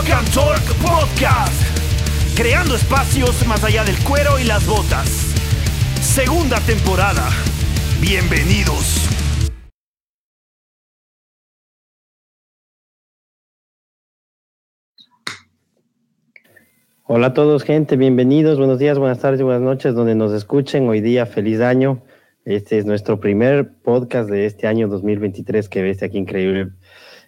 Rock and Talk Podcast. Creando espacios más allá del cuero y las botas. Segunda temporada. Bienvenidos. Hola a todos, gente, bienvenidos, buenos días, buenas tardes, buenas noches, donde nos escuchen. Hoy día, feliz año. Este es nuestro primer podcast de este año 2023, que ves aquí increíble.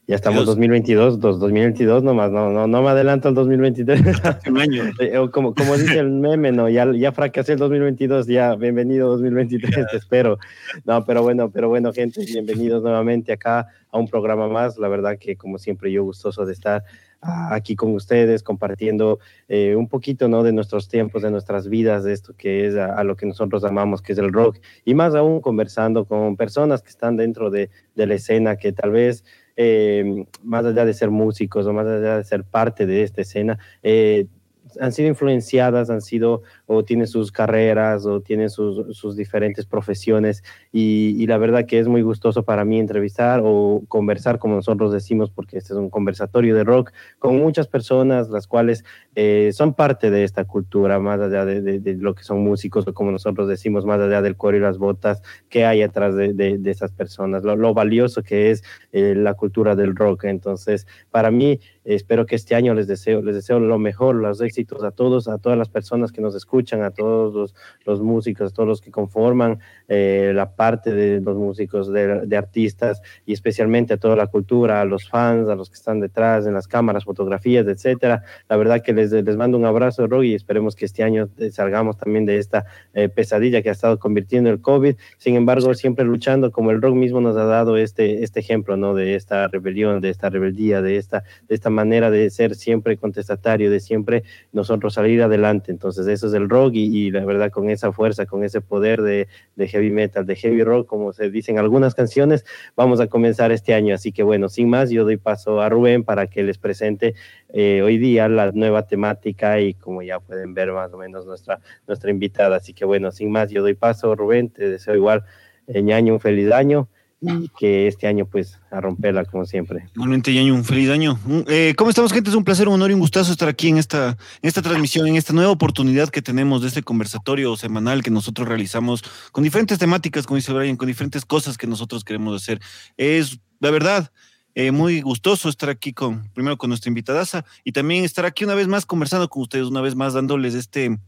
Ya estamos 2022, 2022 nomás, no, no, no me adelanto al 2023. Un año. Eh, como, como dice el meme, no, ya, ya fracasé el 2022, ya, bienvenido 2023, te espero. No, pero bueno, pero bueno, gente, bienvenidos nuevamente acá a un programa más. La verdad que como siempre yo gustoso de estar aquí con ustedes, compartiendo eh, un poquito ¿no? de nuestros tiempos, de nuestras vidas, de esto que es a, lo que nosotros amamos, que es el rock, y más aún conversando con personas que están dentro de, de la escena, que tal vez eh, más allá de ser músicos o más allá de ser parte de esta escena, eh, han sido influenciadas, han sido o tienen sus carreras o tienen sus, sus diferentes profesiones y, y, la verdad que es muy gustoso para mí entrevistar o conversar, como nosotros decimos, porque este es un conversatorio de rock, con muchas personas las cuales eh, son parte de esta cultura, más allá de, lo que son músicos o como nosotros decimos, más allá del cuero y las botas, que hay atrás de, de esas personas, lo, lo, valioso que es eh, la cultura del rock. Entonces, para mí, espero que este año les deseo, les deseo lo mejor, los éxitos a todos, a todas las personas que nos escuchan a todos los, músicos, a todos los que conforman eh, la parte de los músicos, de, artistas y especialmente a toda la cultura, a los fans, a los que están detrás en las cámaras, fotografías, etcétera. La verdad que les, les mando un abrazo, Roy, y esperemos que este año salgamos también de esta eh, pesadilla que ha estado convirtiendo el COVID. Sin embargo, siempre luchando, como el rock mismo nos ha dado este, este ejemplo, ¿no? De esta rebelión, de esta rebeldía, de esta, de esta manera de ser siempre contestatario, de siempre nosotros salir adelante. Entonces, eso es el rock y, la verdad con esa fuerza, con ese poder de, de, heavy metal, de heavy rock, como se dicen algunas canciones, vamos a comenzar este año. Así que bueno, sin más, yo doy paso a Rubén para que les presente eh, hoy día la nueva temática y como ya pueden ver más o menos nuestra, nuestra invitada. Así que bueno, sin más, yo doy paso, Rubén, te deseo igual, eh, ñaño, un feliz año y que este año pues a romperla como siempre. Igualmente, Yaño, un feliz año. Eh, ¿Cómo estamos, gente? Es un placer, un honor y un gustazo estar aquí en esta, en esta transmisión, en esta nueva oportunidad que tenemos de este conversatorio semanal que nosotros realizamos con diferentes temáticas, como dice Brian, con diferentes cosas que nosotros queremos hacer. Es, la verdad, eh, muy gustoso estar aquí con, primero con nuestra invitadaza y también estar aquí una vez más conversando con ustedes, una vez más dándoles este,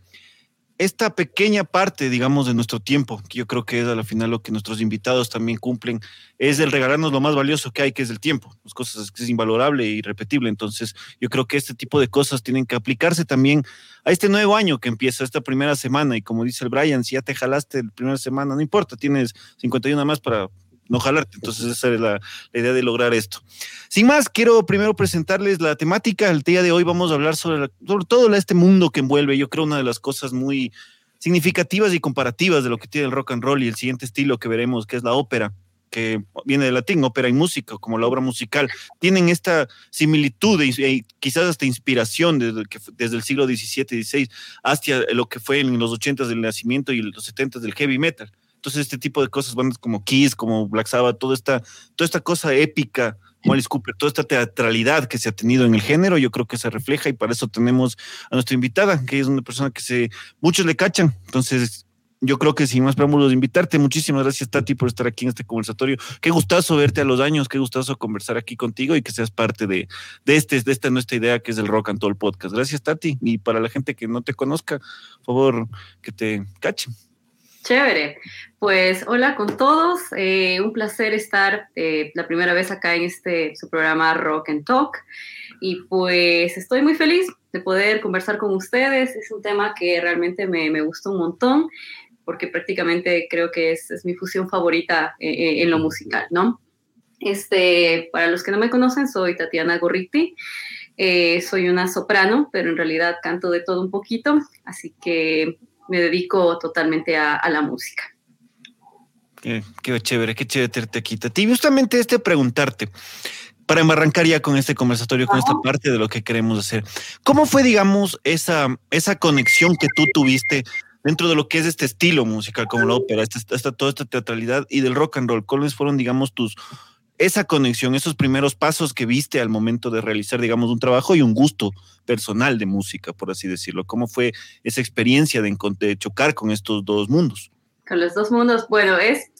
esta pequeña parte, digamos, de nuestro tiempo, que yo creo que es a la final lo que nuestros invitados también cumplen, es el regalarnos lo más valioso que hay, que es el tiempo. Las cosas que es invalorable e irrepetible. Entonces, yo creo que este tipo de cosas tienen que aplicarse también a este nuevo año que empieza, esta primera semana. Y como dice el Brian, si ya te jalaste la primera semana, no importa, tienes 51 más para no jalarte. Entonces, esa es la, idea de lograr esto. Sin más, quiero primero presentarles la temática. El día de hoy vamos a hablar sobre, sobre todo este mundo que envuelve. Yo creo una de las cosas muy significativas y comparativas de lo que tiene el rock and roll y el siguiente estilo que veremos, que es la ópera que viene del latín, ópera y música, como la obra musical, tienen esta similitud y, quizás hasta inspiración desde, el siglo XVII, XVI, hasta lo que fue en los 80 del nacimiento y los 70 del heavy metal. Entonces, este tipo de cosas, bandas como Kiss, como Black Sabbath, toda esta, toda esta cosa épica, Alice Cooper, toda esta teatralidad que se ha tenido en el género, yo creo que se refleja y para eso tenemos a nuestra invitada, que es una persona que se muchos le cachan. Entonces, yo creo que sin más preámbulos, invitarte. Muchísimas gracias, Tati, por estar aquí en este conversatorio. Qué gustazo verte a los años, qué gustazo conversar aquí contigo y que seas parte de, de, este, de esta nuestra idea que es el Rock and Roll Podcast. Gracias, Tati. Y para la gente que no te conozca, por favor, que te cachen. Chévere. Pues hola con todos. Eh, un placer estar eh, la primera vez acá en este su programa Rock and Talk. Y pues estoy muy feliz de poder conversar con ustedes. Es un tema que realmente me, me gustó un montón porque prácticamente creo que es, es mi fusión favorita eh, en lo musical, ¿no? Este, para los que no me conocen, soy Tatiana Gorriti. soy una soprano, pero en realidad canto de todo un poquito. Así que me dedico totalmente a, a la música. Qué, qué, chévere, qué chévere tenerte aquí. Y justamente este preguntarte, para arrancar ya con este conversatorio, con esta parte de lo que queremos hacer, ¿cómo fue, digamos, esa, esa conexión que tú tuviste dentro de lo que es este estilo musical como la ópera, esta, esta, toda esta teatralidad y del rock and roll? ¿Cuáles fueron, digamos, tus, esa conexión, esos primeros pasos que viste al momento de realizar, digamos, un trabajo y un gusto personal de música, por así decirlo. ¿Cómo fue esa experiencia de, chocar con estos dos mundos? Con los dos mundos, bueno, es...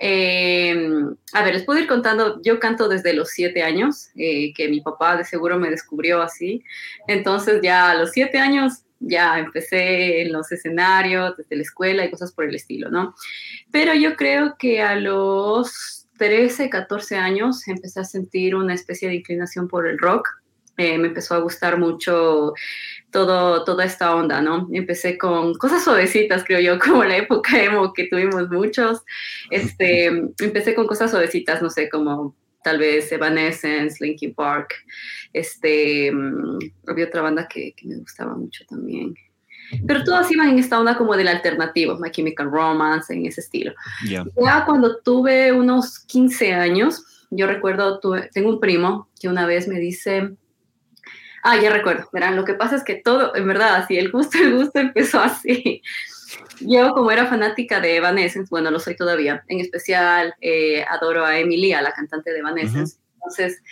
Eh, a ver, les puedo ir contando, yo canto desde los siete años, eh, que mi papá de seguro me descubrió así. Entonces ya a los siete años ya empecé en los escenarios, desde la escuela y cosas por el estilo, ¿no? Pero yo creo que a los 13, 14 años empecé a sentir una especie de inclinación por el rock. Eh, me empezó a gustar mucho todo, toda esta onda, ¿no? Empecé con cosas suavecitas, creo yo, como la época emo que tuvimos muchos. Este, empecé con cosas suavecitas, no sé, como tal vez Evanescence, Linkin Park. Este, mm, había otra banda que, que me gustaba mucho también. Pero todas iban en esta onda como del alternativo, My Chemical Romance, en ese estilo. Ya cuando tuve unos 15 años, yo recuerdo, tuve, tengo un primo que una vez me dice, ah, ya recuerdo, verán, lo que pasa es que todo, en verdad, así, el gusto, el gusto empezó así. Yo como era fanática de Evanescence, bueno, lo soy todavía, en especial eh, adoro a Emilia, la cantante de Evanescence, entonces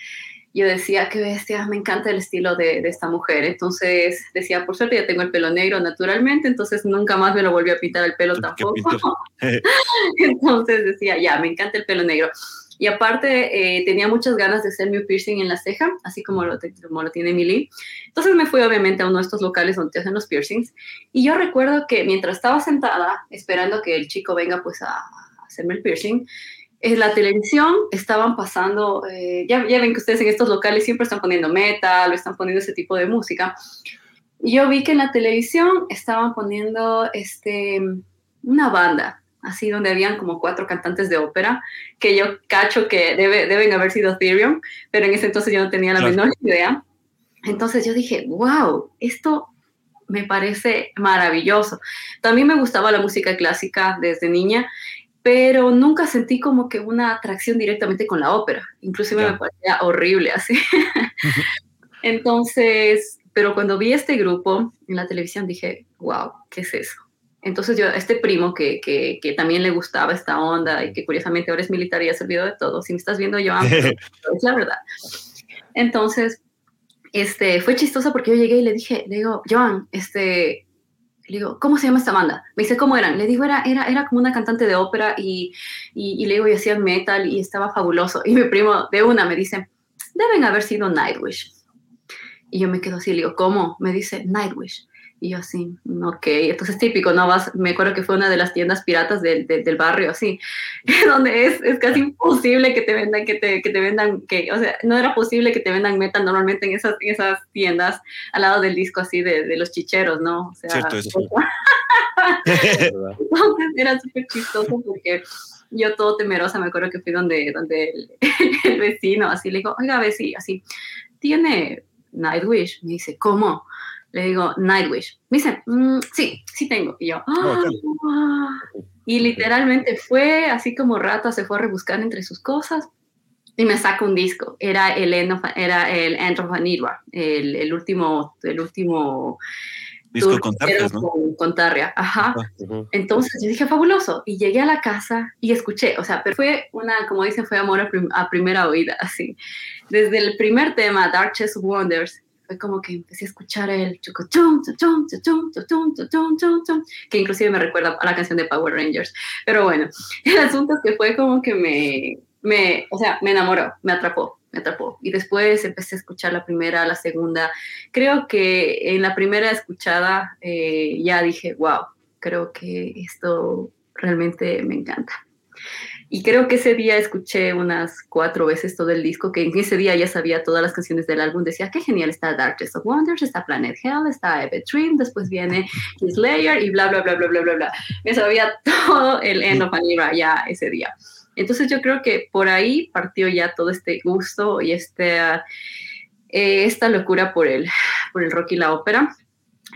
yo decía, qué bestia, me encanta el estilo de, esta mujer. Entonces decía, por suerte ya tengo el pelo negro naturalmente, entonces nunca más me lo volví a pintar el pelo tampoco. entonces decía, ya, me encanta el pelo negro. Y aparte eh, tenía muchas ganas de hacerme un piercing en la ceja, así como lo, como lo tiene Emily. Entonces me fui obviamente a uno de estos locales donde te hacen los piercings. Y yo recuerdo que mientras estaba sentada esperando que el chico venga pues a hacerme el piercing, en la televisión estaban pasando, eh, ya, ya, ven que ustedes en estos locales siempre están poniendo metal o están poniendo ese tipo de música. Y yo vi que en la televisión estaban poniendo este, una banda, así donde habían como cuatro cantantes de ópera, que yo cacho que debe, deben haber sido Ethereum, pero en ese entonces yo no tenía la menor idea. Entonces yo dije, wow, esto me parece maravilloso. También me gustaba la música clásica desde niña pero nunca sentí como que una atracción directamente con la ópera. Inclusive me parecía horrible así. Entonces, pero cuando vi este grupo en la televisión dije, wow, ¿qué es eso? Entonces yo, este primo que, que, que, también le gustaba esta onda y que curiosamente ahora es militar y ha servido de todo, si me estás viendo, Joan, es la verdad. Entonces, este, fue chistoso porque yo llegué y le dije, le digo, Joan, este, le digo, ¿cómo se llama esta banda? Me dice, ¿cómo eran? Le digo, era, era, era como una cantante de ópera y, y, le digo, y hacían metal y estaba fabuloso. Y mi primo de una me dice, deben haber sido Nightwish. Y yo me quedo así, le digo, ¿cómo? Me dice, Nightwish. Y yo así, ok, entonces típico, ¿no? Vas, me acuerdo que fue una de las tiendas piratas del, del, barrio, así, donde es, es, casi imposible que te vendan, que te, que te vendan, que, o sea, no era posible que te vendan metal normalmente en esas, en esas tiendas al lado del disco así de, de los chicheros, ¿no? O sea, Cierto, eso. entonces era súper chistoso porque yo todo temerosa, me acuerdo que fui donde, donde el, el vecino, así le digo, oiga, vecino, así, tiene Nightwish, me dice, ¿cómo? Le digo, Nightwish. Me dice, mm, sí, sí tengo. Y yo, ah". y literalmente fue así como rata, se fue a rebuscar entre sus cosas y me saca un disco. Era el, era el End of el, el último, el último disco con Tarrias, ¿no? Con, Tarria, ajá. Entonces yo dije, fabuloso. Y llegué a la casa y escuché, o sea, pero fue una, como dicen, fue amor a, a primera oída, así. Desde el primer tema, Dark Chess Wonders, como que empecé a escuchar el que inclusive me recuerda a la canción de Power Rangers. Pero bueno, el asunto es que fue como que me, me, o sea, me enamoró, me atrapó, me atrapó. Y después empecé a escuchar la primera, la segunda. Creo que en la primera escuchada eh, ya dije, wow, creo que esto realmente me encanta. Y creo que ese día escuché unas cuatro veces todo el disco, que en ese día ya sabía todas las canciones del álbum. Decía, qué genial está Darkest of Wonders, está Planet Hell, está Epic Dream, después viene Slayer y bla, bla, bla, bla, bla, bla, bla. Me sabía todo el End of an ya ese día. Entonces yo creo que por ahí partió ya todo este gusto y este, eh, esta locura por el, por el rock y la ópera.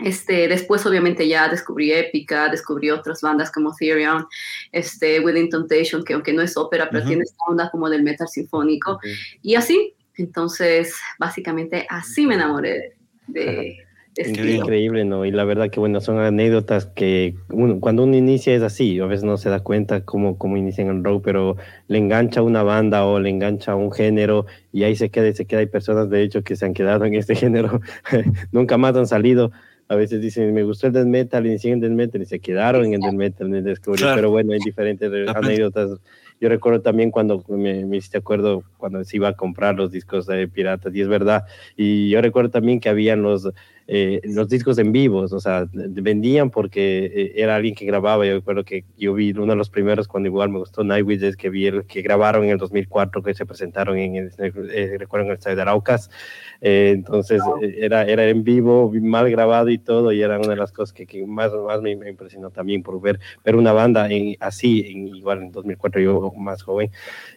Este, después obviamente ya descubrí Épica, descubrí otras bandas como Therion, este, Within Temptation, que aunque no es ópera, pero tiene esta onda como del metal sinfónico. Y así, entonces, básicamente así me enamoré de, Increíble, ¿no? Y la verdad que, bueno, son anécdotas que cuando uno inicia es así, a veces no se da cuenta cómo, cómo inician el rock, pero le engancha una banda o le engancha un género y ahí se queda y se queda. Hay personas, de hecho, que se han quedado en este género, nunca más han salido. A veces dicen, me gustó el death metal, inicié en death metal y se quedaron en el death metal, en el Discovery. Pero bueno, hay diferentes anécdotas yo recuerdo también cuando me, me, hiciste acuerdo cuando se iba a comprar los discos de piratas, y es verdad. Y yo recuerdo también que habían los, eh, los discos en vivos, o sea, vendían porque eh, era alguien que grababa. Yo recuerdo que yo vi uno de los primeros cuando igual me gustó Nightwish, que vi el que grabaron en el 2004, que se presentaron en el, eh, recuerdo en el estadio de Araucas. entonces era, era en vivo, mal grabado y todo, y era una de las cosas que, que más, más me, impresionó también por ver, ver una banda en, así, en, igual en 2004, yo más joven,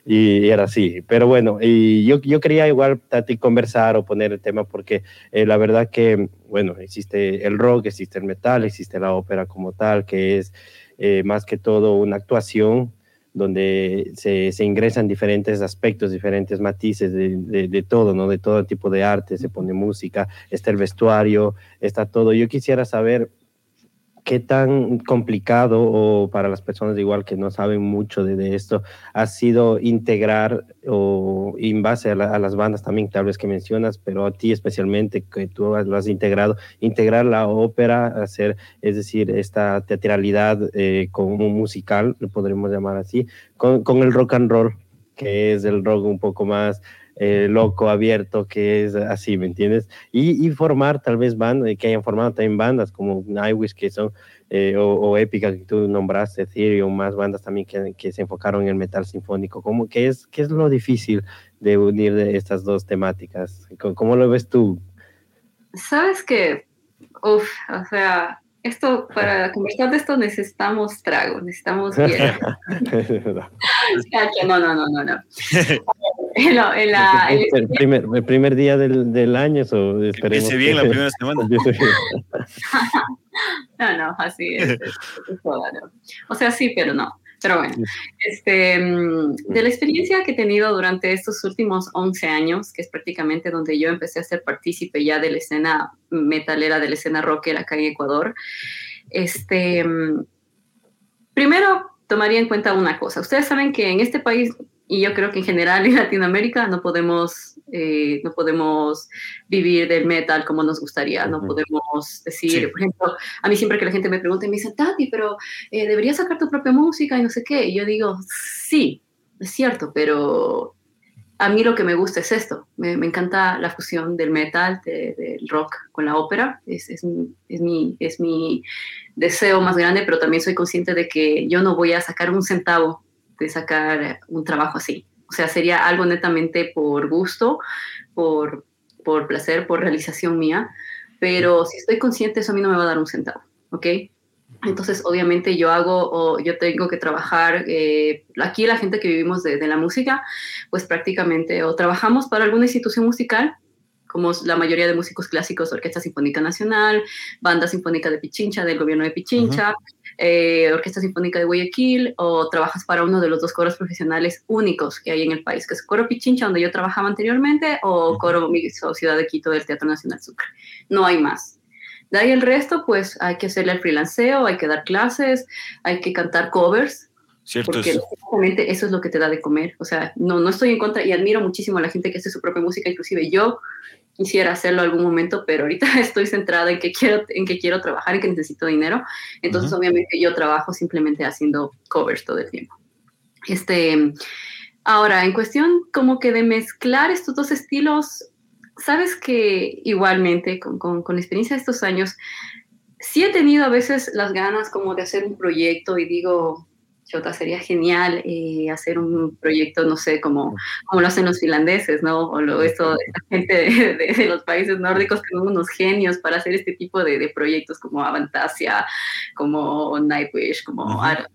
y era así. Pero bueno, y yo, yo quería igual a ti conversar o poner el tema porque la verdad que bueno, existe el rock, existe el metal, existe la ópera como tal, que es eh, más que todo una actuación donde se, ingresan diferentes aspectos, diferentes matices de, de, todo, ¿no? De todo tipo de arte, se pone música, está el vestuario, está todo. Yo quisiera saber qué tan complicado o para las personas igual que no saben mucho de, esto ha sido integrar o en base a, las bandas también tal vez que mencionas, pero a ti especialmente que tú lo has integrado, integrar la ópera, hacer, es decir, esta teatralidad eh, como musical, lo podremos llamar así, con, con el rock and roll, que es el rock un poco más eh, loco, abierto, que es así, ¿me entiendes? Y, formar tal vez bandas, que hayan formado también bandas como Nightwish, que son, eh, o, o, que tú nombraste, Ethereum, más bandas también que, se enfocaron en el metal sinfónico. ¿Cómo, qué, es, ¿Qué es lo difícil de unir estas dos temáticas? ¿Cómo, cómo lo ves tú? Sabes que, uff, o sea, esto, para conversar de esto necesitamos trago, necesitamos bien. no, no, no, no, no. el, primer, el primer día del, del año, o esperemos. bien la primera semana. no, no, así es. O sea, sí, pero no. Pero bueno, este, mm, de la experiencia que he tenido durante estos últimos 11 años, que es prácticamente donde yo empecé a ser partícipe ya de la escena metalera, de la escena rocker acá en Ecuador, este, mm, primero tomaría en cuenta una cosa. Ustedes saben que en este país y yo creo que en general en Latinoamérica no podemos, eh, no podemos vivir del metal como nos gustaría, no podemos decir, por ejemplo, a mí siempre que la gente me pregunta, me dice, Tati, pero eh, deberías sacar tu propia música y no sé qué, y yo digo, sí, es cierto, pero a mí lo que me gusta es esto, me, me encanta la fusión del metal, del rock con la ópera, es, es, es, mi, es mi deseo más grande, pero también soy consciente de que yo no voy a sacar un centavo de sacar un trabajo así. O sea, sería algo netamente por gusto, por, por placer, por realización mía, pero si estoy consciente, eso a mí no me va a dar un centavo, ¿ok? Entonces, obviamente yo hago o yo tengo que trabajar, eh, aquí la gente que vivimos de, la música, pues prácticamente o trabajamos para alguna institución musical como la mayoría de músicos clásicos, Orquesta Sinfónica Nacional, Banda Sinfónica de Pichincha, del gobierno de Pichincha, eh, Orquesta Sinfónica de Guayaquil, o trabajas para uno de los dos coros profesionales únicos que hay en el país, que es Coro Pichincha, donde yo trabajaba anteriormente, o Coro o Ciudad de Quito del Teatro Nacional Sucre. No hay más. De ahí el resto, pues hay que hacerle el freelanceo, hay que dar clases, hay que cantar covers, Cierto porque es. eso es lo que te da de comer. O sea, no, no estoy en contra y admiro muchísimo a la gente que hace su propia música. Inclusive yo quisiera hacerlo algún momento, pero ahorita estoy centrada en que quiero, en que quiero trabajar, en que necesito dinero. Entonces, obviamente, yo trabajo simplemente haciendo covers todo el tiempo. Este, ahora, en cuestión como que de mezclar estos dos estilos, sabes que igualmente, con, con, con la experiencia de estos años, sí he tenido a veces las ganas como de hacer un proyecto y digo, Chota, sería genial eh, hacer un proyecto, no sé, como, como lo hacen los finlandeses, ¿no? O lo, esto, esta gente de, de, los países nórdicos que son unos genios para hacer este tipo de, de proyectos como Avantasia, como Nightwish, como... Uh -huh.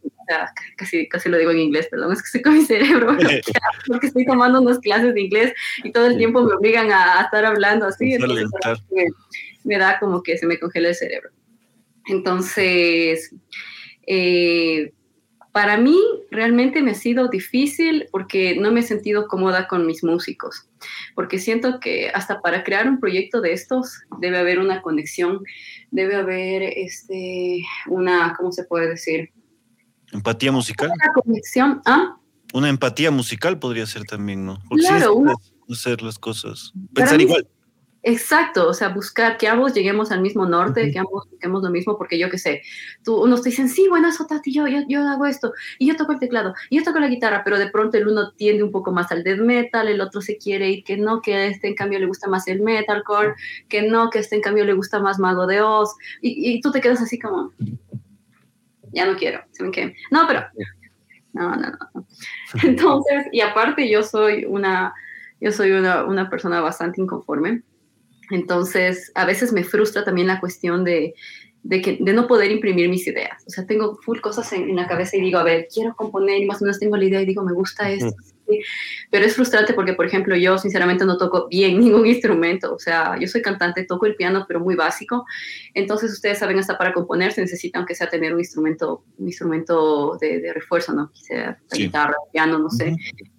casi, casi lo digo en inglés, perdón, es que estoy con mi cerebro porque estoy tomando unas clases de inglés y todo el tiempo me obligan a, a estar hablando así, entonces me, me da como que se me congela el cerebro. Entonces, eh, para mí realmente me ha sido difícil porque no me he sentido cómoda con mis músicos, porque siento que hasta para crear un proyecto de estos debe haber una conexión, debe haber este, una, ¿cómo se puede decir? Empatía musical. Una conexión, ¿ah? Una empatía musical podría ser también, ¿no? Porque claro, hacer las cosas, pensar igual. Exacto, o sea, buscar que ambos lleguemos al mismo norte, que ambos busquemos lo mismo, porque yo qué sé, tú, unos te dicen, sí, bueno, eso, Tati, yo, yo, yo, hago esto, y yo toco el teclado, y yo toco la guitarra, pero de pronto el uno tiende un poco más al death metal, el otro se quiere ir que no, que a este en cambio le gusta más el metalcore, que no, que a este en cambio le gusta más Mago de Oz, y, y tú te quedas así como, ya no quiero, ¿saben qué? No, pero, no, no, no. Entonces, y aparte yo soy una, yo soy una, una persona bastante inconforme entonces, a veces me frustra también la cuestión de, que, de no poder imprimir mis ideas. O sea, tengo full cosas en, la cabeza y digo, a ver, quiero componer y más o menos tengo la idea y digo, me gusta esto. Pero es frustrante porque, por ejemplo, yo sinceramente no toco bien ningún instrumento. O sea, yo soy cantante, toco el piano, pero muy básico. Entonces, ustedes saben, hasta para componer se necesita, aunque sea tener un instrumento, un instrumento de, refuerzo, ¿no? Sea guitarra, piano, no sé.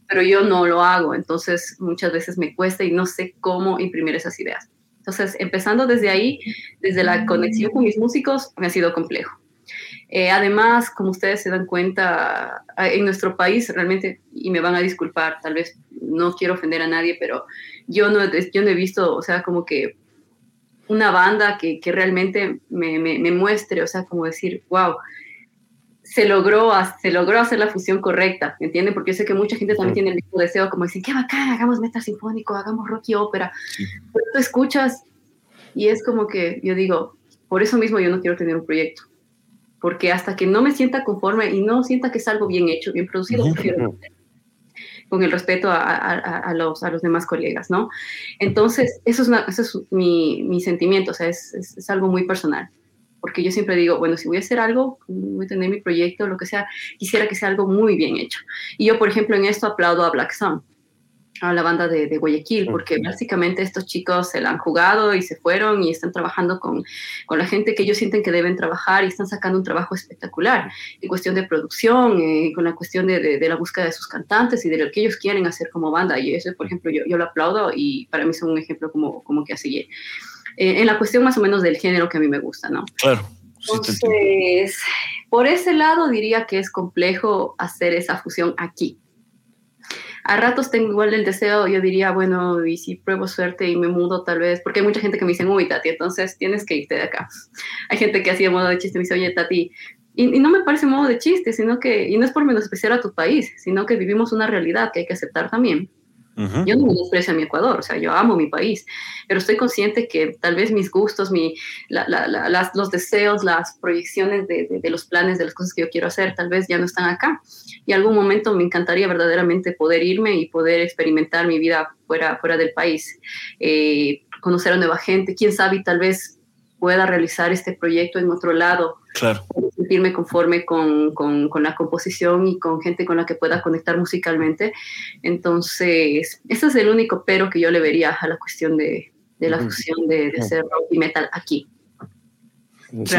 Pero yo no lo hago. Entonces, muchas veces me cuesta y no sé cómo imprimir esas ideas. Entonces, empezando desde ahí, desde la conexión con mis músicos, me ha sido complejo. Eh, además, como ustedes se dan cuenta, en nuestro país realmente, y me van a disculpar, tal vez no quiero ofender a nadie, pero yo no, yo no he visto, o sea, como que una banda que, que realmente me, me, me, muestre, o sea, como decir, wow, se logró, se logró hacer la fusión correcta, ¿me entienden? Porque yo sé que mucha gente también tiene el mismo deseo, como decir, qué bacán, hagamos metal sinfónico, hagamos rock y ópera. Pero tú escuchas y es como que yo digo, por eso mismo yo no quiero tener un proyecto. Porque hasta que no me sienta conforme y no sienta que es algo bien hecho, bien producido, con el respeto a, a, los, a los demás colegas, ¿no? Entonces, eso es, eso es mi, mi, sentimiento, o sea, es, es, es algo muy personal porque yo siempre digo, bueno, si voy a hacer algo, voy a tener mi proyecto, lo que sea, quisiera que sea algo muy bien hecho. Y yo, por ejemplo, en esto aplaudo a Black Sun, a la banda de, de Guayaquil, porque básicamente estos chicos se la han jugado y se fueron y están trabajando con, con, la gente que ellos sienten que deben trabajar y están sacando un trabajo espectacular en cuestión de producción, eh, con la cuestión de, de, la búsqueda de sus cantantes y de lo que ellos quieren hacer como banda. Y eso, por ejemplo, yo, yo lo aplaudo y para mí son un ejemplo como, como que así eh, en la cuestión más o menos del género que a mí me gusta, ¿no? Claro. Entonces, por ese lado diría que es complejo hacer esa fusión aquí. A ratos tengo igual el deseo, yo diría, bueno, y si pruebo suerte y me mudo tal vez, porque hay mucha gente que me dice, uy, Tati, entonces tienes que irte de acá. Hay gente que hacía modo de chiste, me dice, oye, Tati, y, y, no me parece modo de chiste, sino que, y no es por menospreciar a tu país, sino que vivimos una realidad que hay que aceptar también. Yo no desprecio a mi Ecuador, o sea, yo amo mi país, pero estoy consciente que tal vez mis gustos, mi, la, la, las, los deseos, las proyecciones de, de, de, los planes, de las cosas que yo quiero hacer, tal vez ya no están acá. Y algún momento me encantaría verdaderamente poder irme y poder experimentar mi vida fuera, fuera del país, eh, conocer a nueva gente, quién sabe, tal vez pueda realizar este proyecto en otro lado. Claro. Sentirme conforme con, con, con, la composición y con gente con la que pueda conectar musicalmente. Entonces, ese es el único pero que yo le vería a la cuestión de, de la fusión de, de hacer rock y metal aquí. Sí,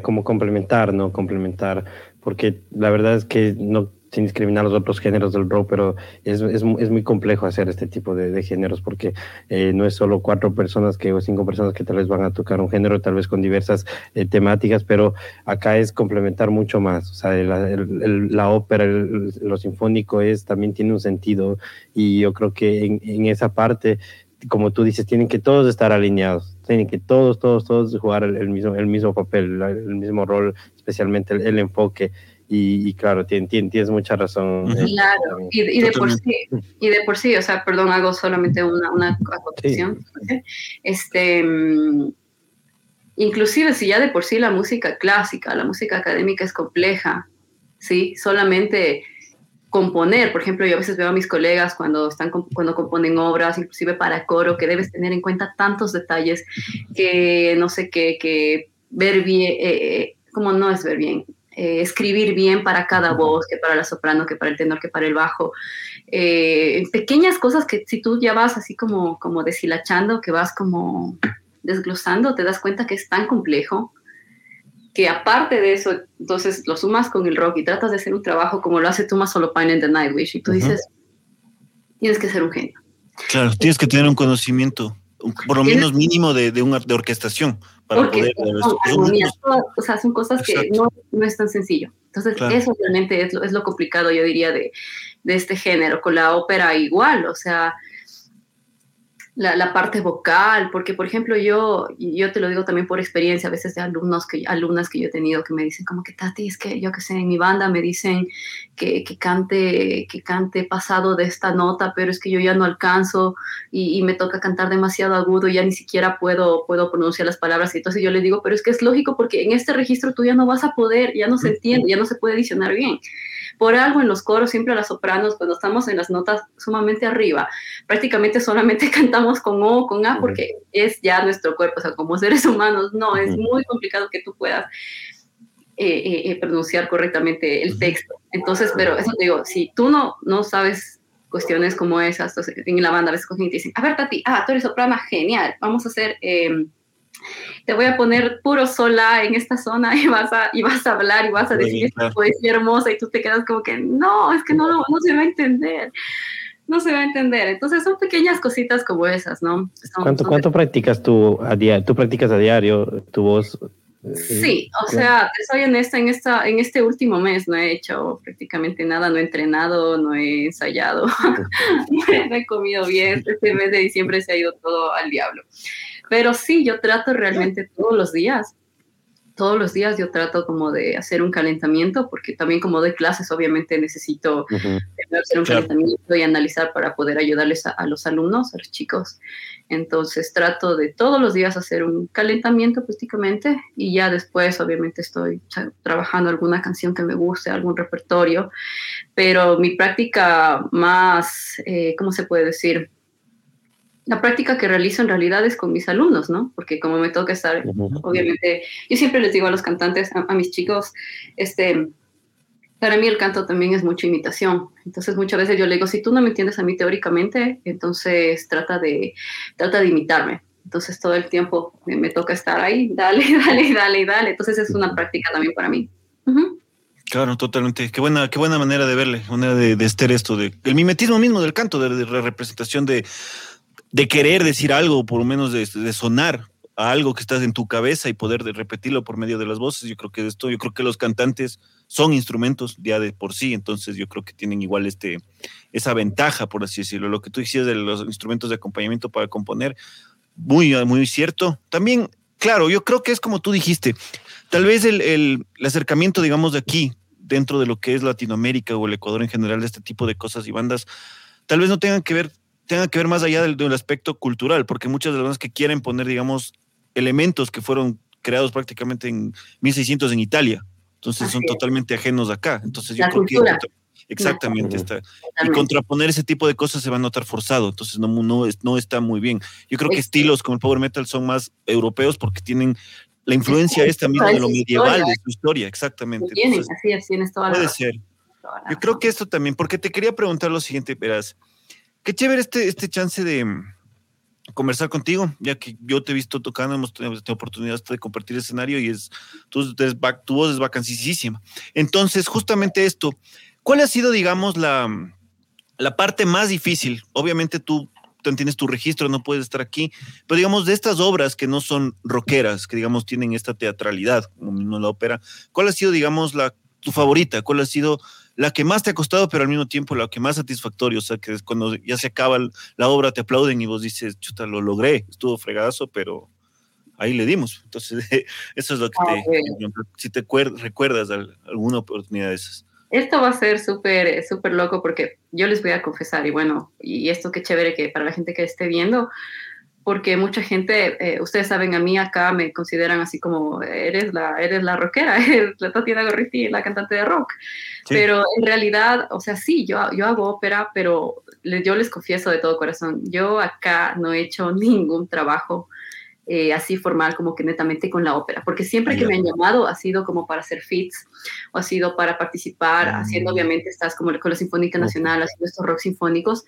como complementar, ¿no? Complementar, porque la verdad es que no sin discriminar los otros géneros del rock, pero es, es, es muy complejo hacer este tipo de, géneros porque eh, no es solo cuatro personas que, o cinco personas que tal vez van a tocar un género, tal vez con diversas eh, temáticas, pero acá es complementar mucho más. O sea, la, el, la ópera, el, lo sinfónico es, también tiene un sentido y yo creo que en, esa parte como tú dices, tienen que todos estar alineados, tienen que todos, todos, todos jugar el, mismo, el mismo papel, el mismo rol, especialmente el enfoque. Y, y, claro, tienes, tienes mucha razón. Claro, y, y, de por sí, y de por sí, o sea, perdón, hago solamente una, una acotación. Sí. Este, inclusive si ya de por sí la música clásica, la música académica es compleja, ¿sí? Solamente componer, por ejemplo, yo a veces veo a mis colegas cuando están cuando componen obras, inclusive para coro, que debes tener en cuenta tantos detalles que no sé qué, que ver bien, eh, como no es ver bien, eh, escribir bien para cada voz, que para la soprano, que para el tenor, que para el bajo. Eh, pequeñas cosas que si tú ya vas así como, como deshilachando, que vas como desglosando, te das cuenta que es tan complejo que aparte de eso, entonces lo sumas con el rock y tratas de hacer un trabajo como lo hace Thomas Pine en The Nightwish y tú dices, tienes que ser un genio. Claro, tienes que tener un conocimiento, por lo menos mínimo de, de, una, de orquestación. Para poder, o sea, son cosas que no, no, es tan sencillo. Entonces, eso realmente es lo, es lo complicado, yo diría, de, de este género. Con la ópera igual, o sea, la, la, parte vocal, porque por ejemplo yo, yo te lo digo también por experiencia, a veces de alumnos que, alumnas que yo he tenido que me dicen como que Tati, es que yo que sé, en mi banda me dicen que, que cante, que cante pasado de esta nota, pero es que yo ya no alcanzo y, y, me toca cantar demasiado agudo, y ya ni siquiera puedo, puedo pronunciar las palabras, y entonces yo le digo, pero es que es lógico porque en este registro tú ya no vas a poder, ya no se entiende, ya no se puede adicionar bien. Por algo en los coros, siempre las sopranos, cuando estamos en las notas sumamente arriba, prácticamente solamente cantamos con O, con A, porque es ya nuestro cuerpo, o sea, como seres humanos, no, es muy complicado que tú puedas eh, eh, eh, pronunciar correctamente el texto. Entonces, pero eso te digo, si tú no, no sabes cuestiones como esas, entonces, en la banda a veces cogen y te dicen, a ver, Tati, ah, tú eres soprano, genial, vamos a hacer... Eh, te voy a poner puro sola en esta zona y vas a, y vas a hablar y vas a decir esta poesía hermosa y tú te quedas como que no, es que no, no se va a entender. No se va a entender. Entonces son pequeñas cositas como esas, ¿no? ¿Cuánto, ¿cuánto practicas tú a diario? ¿Tú practicas a diario tu voz? Sí, o sea, soy honesta, en, esta, en este último mes no he hecho prácticamente nada, no he entrenado, no he ensayado, no he comido bien, este mes de diciembre se ha ido todo al diablo. Pero sí, yo trato realmente todos los días. Todos los días yo trato como de hacer un calentamiento, porque también como doy clases, obviamente necesito hacer un calentamiento y analizar para poder ayudarles a, los alumnos, a los chicos. Entonces trato de todos los días hacer un calentamiento prácticamente y ya después obviamente estoy trabajando alguna canción que me guste, algún repertorio, pero mi práctica más, eh, ¿cómo se puede decir? La práctica que realizo en realidad es con mis alumnos, ¿no? Porque como me toca estar, obviamente, yo siempre les digo a los cantantes, a, mis chicos, este, para mí el canto también es mucha imitación. Entonces muchas veces yo le digo, si tú no me entiendes a mí teóricamente, entonces trata de, trata de imitarme. Entonces todo el tiempo me, toca estar ahí, dale, dale, dale, dale. Entonces es una práctica también para mí. Claro, totalmente. Qué buena, qué buena manera de verle, manera de, de estar esto, de, el mimetismo mismo del canto, de, de representación de, de querer decir algo, por lo menos de, sonar a algo que estás en tu cabeza y poder repetirlo por medio de las voces. Yo creo que esto, yo creo que los cantantes son instrumentos ya de por sí, entonces yo creo que tienen igual este, esa ventaja, por así decirlo. Lo que tú decías de los instrumentos de acompañamiento para componer, muy, muy cierto. También, claro, yo creo que es como tú dijiste, tal vez el, el acercamiento, digamos, de aquí, dentro de lo que es Latinoamérica o el Ecuador en general, de este tipo de cosas y bandas, tal vez no tengan que ver tenga que ver más allá del, del, aspecto cultural, porque muchas de las personas que quieren poner, digamos, elementos que fueron creados prácticamente en 1600 en Italia, entonces son totalmente ajenos acá. Entonces yo creo que exactamente está y contraponer ese tipo de cosas se va a notar forzado, entonces no no, no está muy bien. Yo creo que estilos como el power metal son más europeos porque tienen la influencia esta misma de lo medieval de su historia, exactamente. Entonces, así, así, puede ser. Yo creo que esto también, porque te quería preguntar lo siguiente, verás, Qué chévere este, este chance de mm, conversar contigo, ya que yo te he visto tocando, hemos tenido esta oportunidad de compartir escenario y es tu, tu voz es vacancísima. Entonces, justamente esto, ¿cuál ha sido, digamos, la, la parte más difícil? Obviamente tú tienes tu registro, no puedes estar aquí, pero digamos, de estas obras que no son rockeras, que digamos tienen esta teatralidad, como la ópera, ¿cuál ha sido, digamos, la, tu favorita? ¿Cuál ha sido la que más te ha costado, pero al mismo tiempo la que más satisfactorio, o sea, que cuando ya se acaba la obra te aplauden y vos dices, chuta, lo logré, estuvo fregadazo, pero ahí le dimos. Entonces, eso es lo que te, si te recuerdas alguna oportunidad de esas. Esto va a ser súper, súper loco porque yo les voy a confesar, y bueno, y esto qué chévere que para la gente que esté viendo, porque mucha gente, eh, ustedes saben, a mí acá me consideran así como, eres la, eres la rockera, eres la Tatiana Gorriti, la cantante de rock. Pero en realidad, o sea, sí, yo, yo hago ópera, pero yo les confieso de todo corazón, yo acá no he hecho ningún trabajo eh, así formal como que netamente con la ópera, porque siempre que me han llamado ha sido como para hacer fits o ha sido para participar, haciendo mm. obviamente estás como con la Sinfónica Nacional, haciendo estos rock sinfónicos,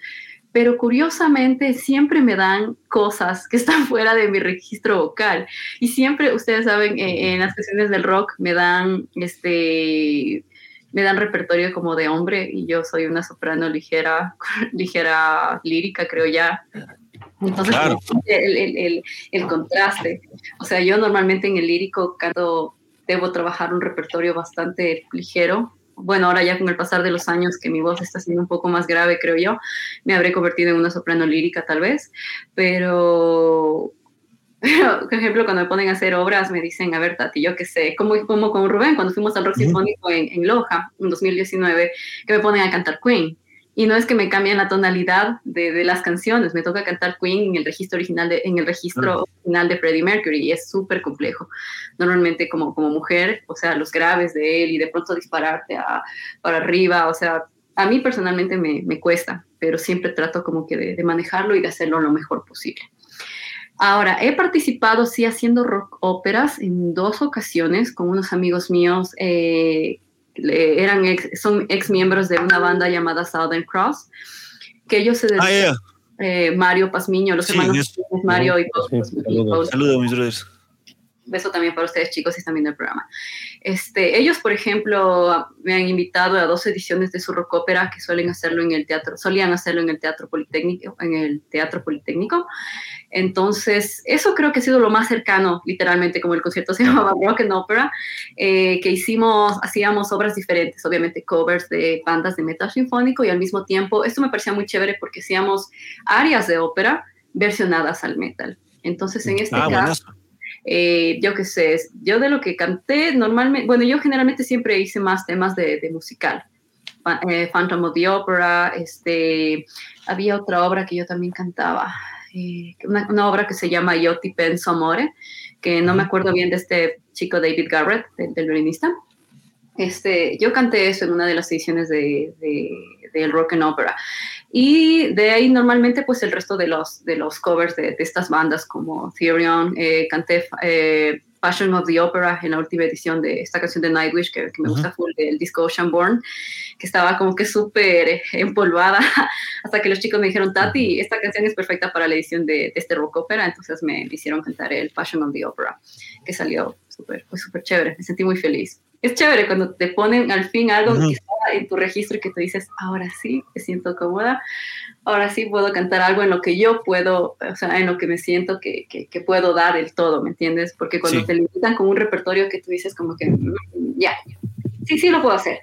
pero curiosamente siempre me dan cosas que están fuera de mi registro vocal. Y siempre, ustedes saben, eh, en las sesiones del rock me dan este me dan repertorio como de hombre y yo soy una soprano ligera, ligera lírica, creo ya. Entonces, el, el, el, contraste. O sea, yo normalmente en el lírico canto, debo trabajar un repertorio bastante ligero, bueno, ahora ya con el pasar de los años que mi voz está siendo un poco más grave, creo yo, me habré convertido en una soprano lírica tal vez, pero, por ejemplo, cuando me ponen a hacer obras, me dicen, a ver, Tati, yo qué sé, como, como con Rubén, cuando fuimos al Rock Sinfónico en, en Loja, en 2019, que me ponen a cantar Queen. Y no es que me cambien la tonalidad de, de, las canciones, me toca cantar Queen en el registro original de, en el registro original de Freddie Mercury y es súper complejo. Normalmente como, como mujer, o sea, los graves de él y de pronto dispararte a, para arriba, o sea, a mí personalmente me, me cuesta, pero siempre trato como que de, de, manejarlo y de hacerlo lo mejor posible. Ahora, he participado sí haciendo rock óperas en dos ocasiones con unos amigos míos eh, eran son ex miembros de una banda llamada Southern Cross, que ellos se dedican, ah, eh, Mario Pazmiño, los hermanos Mario y Saludos, Saludos, mis brothers. Beso también para ustedes, chicos, si están viendo el programa. Este, ellos, por ejemplo, me han invitado a dos ediciones de su rock ópera que suelen hacerlo en el teatro, solían hacerlo en el teatro politécnico, en el teatro politécnico. Entonces, eso creo que ha sido lo más cercano, literalmente, como el concierto se llamaba Rock and Opera, eh, que hicimos, hacíamos obras diferentes, obviamente covers de bandas de metal sinfónico y al mismo tiempo, esto me parecía muy chévere porque hacíamos áreas de ópera versionadas al metal. Entonces, en este ah, caso... Eh, yo qué sé, yo de lo que canté normalmente, bueno, yo generalmente siempre hice más temas de, de musical. Eh, Phantom of the Opera, este, había otra obra que yo también cantaba, eh, una, una, obra que se llama Io ti penso amore, que no me acuerdo bien de este chico David Garrett, del, del violinista. Este, yo canté eso en una de las ediciones de, de, del Rock and Opera. Y de ahí normalmente pues el resto de los, de los covers de, de estas bandas como Therion, eh, canté eh, Passion of the Opera en la última edición de esta canción de Nightwish que, que me gusta full del disco Ocean Born, que estaba como que súper empolvada hasta que los chicos me dijeron, Tati, esta canción es perfecta para la edición de, de este rock opera, entonces me, me, hicieron cantar el Passion of the Opera, que salió súper, fue súper chévere, me sentí muy feliz es chévere cuando te ponen al fin algo uh -huh. que está en tu registro y que te dices, ahora sí, me siento cómoda, ahora sí puedo cantar algo en lo que yo puedo, o sea, en lo que me siento que, que, que puedo dar el todo, ¿me entiendes? Porque cuando sí. te limitan con un repertorio que tú dices como que, mm, ya, sí, sí lo puedo hacer,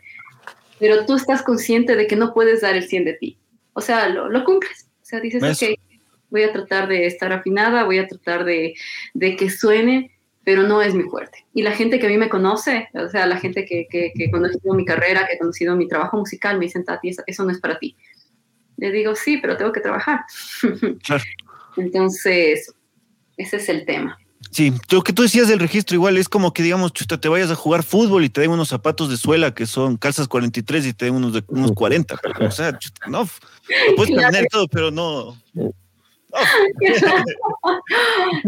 pero tú estás consciente de que no puedes dar el 100 de ti, o sea, lo, lo cumples, o sea, dices, ok, voy a tratar de estar afinada, voy a tratar de, de que suene, pero no es mi fuerte. Y la gente que a mí me conoce, o sea, la gente que, que, que ha conocido mi carrera, que ha conocido mi trabajo musical, me dicen, Tati, eso, eso no es para ti. Le digo, sí, pero tengo que trabajar. Claro. Entonces, ese es el tema. Sí, lo que tú decías del registro igual es como que, digamos, chuta, te vayas a jugar fútbol y te den unos zapatos de suela que son calzas 43 y te den unos de unos 40. Pero, o sea, chuta, no, lo puedes claro. todo, pero no,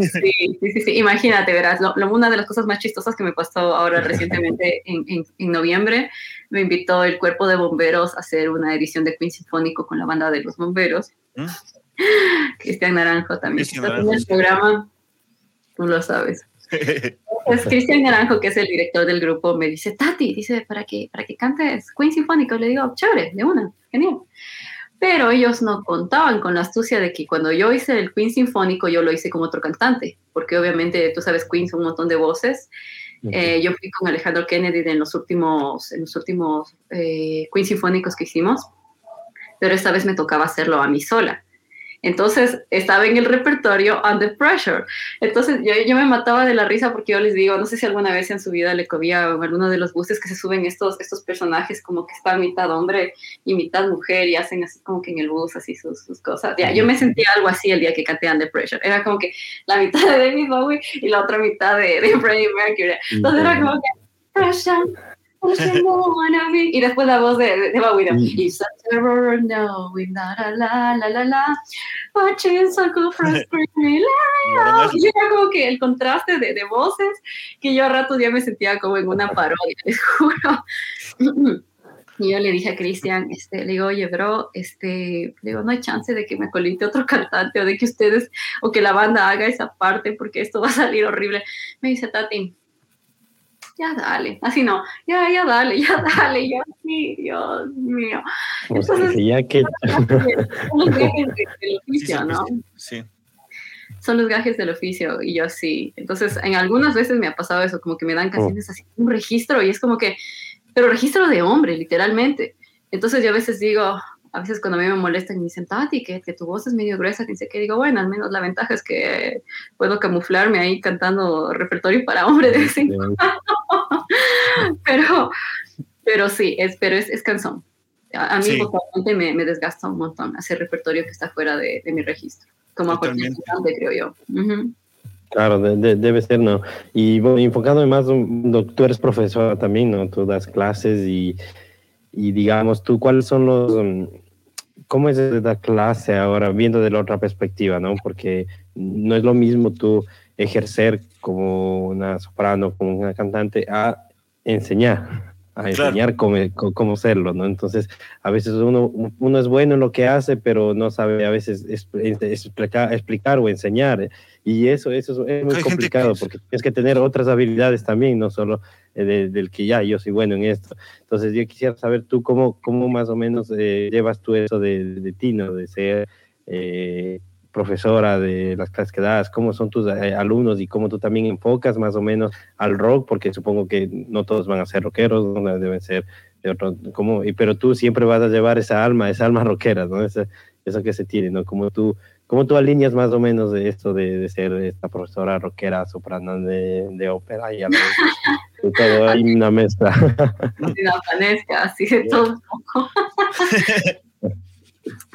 sí, sí, sí, sí, imagínate, verás, lo, lo, una de las cosas más chistosas que me pasó ahora recientemente en, en, en, noviembre, me invitó el cuerpo de bomberos a hacer una edición de Queen Sinfónico con la banda de los bomberos. ¿Mm? Cristian Naranjo también. Cristian Naranjo, en el programa, tú lo sabes. Pues Cristian Naranjo, que es el director del grupo, me dice, Tati, dice, para que, para que cantes Queen Sinfónico, le digo, chévere, de una, genial pero ellos no contaban con la astucia de que cuando yo hice el Queen Sinfónico, yo lo hice como otro cantante, porque obviamente tú sabes, Queen son un montón de voces. Uh -huh. eh, yo fui con Alejandro Kennedy en los últimos, en los últimos eh, Queen Sinfónicos que hicimos, pero esta vez me tocaba hacerlo a mí sola. Entonces estaba en el repertorio Under Pressure. Entonces yo, yo, me mataba de la risa porque yo les digo, no sé si alguna vez en su vida le cobía en alguno de los buses que se suben estos, estos personajes como que están mitad hombre y mitad mujer y hacen así como que en el bus así sus, sus cosas. Ya, yo me sentía algo así el día que canté Under Pressure. Era como que la mitad de David Bowie y la otra mitad de, de Freddie Mercury. Entonces era como que Pressure y después la voz de, de Bowie. It's a terror knowing la la la la la watching so Y era como que el contraste de, de, voces, que yo a ratos ya me sentía como en una parodia, les juro. Y yo le dije a Cristian, este, le digo, oye, bro, este, le digo, no hay chance de que me colite otro cantante o de que ustedes o que la banda haga esa parte porque esto va a salir horrible. Me dice Tati, ya dale, así no, ya, ya dale, ya dale, ya sí, Dios mío. Entonces, ya que... Son los gajes del oficio, ¿no? Sí. Son los gajes del oficio y yo sí. Entonces, en algunas veces me ha pasado eso, como que me dan canciones así, un registro y es como que pero registro de hombre, literalmente. Entonces yo a veces digo, a veces cuando a mí me molestan me dicen, Tati, que, que tu voz es medio gruesa, que sé que digo, bueno, al menos la ventaja es que puedo camuflarme ahí cantando repertorio para hombre de vez pero, pero sí, es, pero es, es canción. A, mí sí. me, me, desgasta un montón hacer repertorio que está fuera de, de mi registro, como a cualquier creo yo. Claro, debe ser, ¿no? Y bueno, enfocándome más, tú eres profesora también, ¿no? Tú das clases y, y digamos, tú, ¿cuáles son los... ¿Cómo es la clase ahora, viendo de la otra perspectiva, ¿no? Porque no es lo mismo tú ejercer como una soprano, como una cantante, a enseñar a enseñar cómo, cómo, serlo, ¿no? Entonces, a veces uno, uno es bueno en lo que hace, pero no sabe a veces explicar, explicar o enseñar. Y eso, eso es muy complicado porque tienes que tener otras habilidades también, no solo eh, del que ya yo soy bueno en esto. Entonces, yo quisiera saber tú cómo, cómo más o menos eh, llevas tú eso de, de ti, ¿no? De ser... Eh, profesora de las clases que das, cómo son tus eh, alumnos y cómo tú también enfocas más o menos al rock, porque supongo que no todos van a ser rockeros, ¿no? deben ser de otro, como, y, pero tú siempre vas a llevar esa alma, esa alma rockera, ¿no? Esa, eso que se tiene, ¿no? Como tú, cómo tú alineas más o menos de esto de, de ser esta profesora rockera, soprano de, de ópera y algo de todo hay una mezcla. Una así de todo un poco.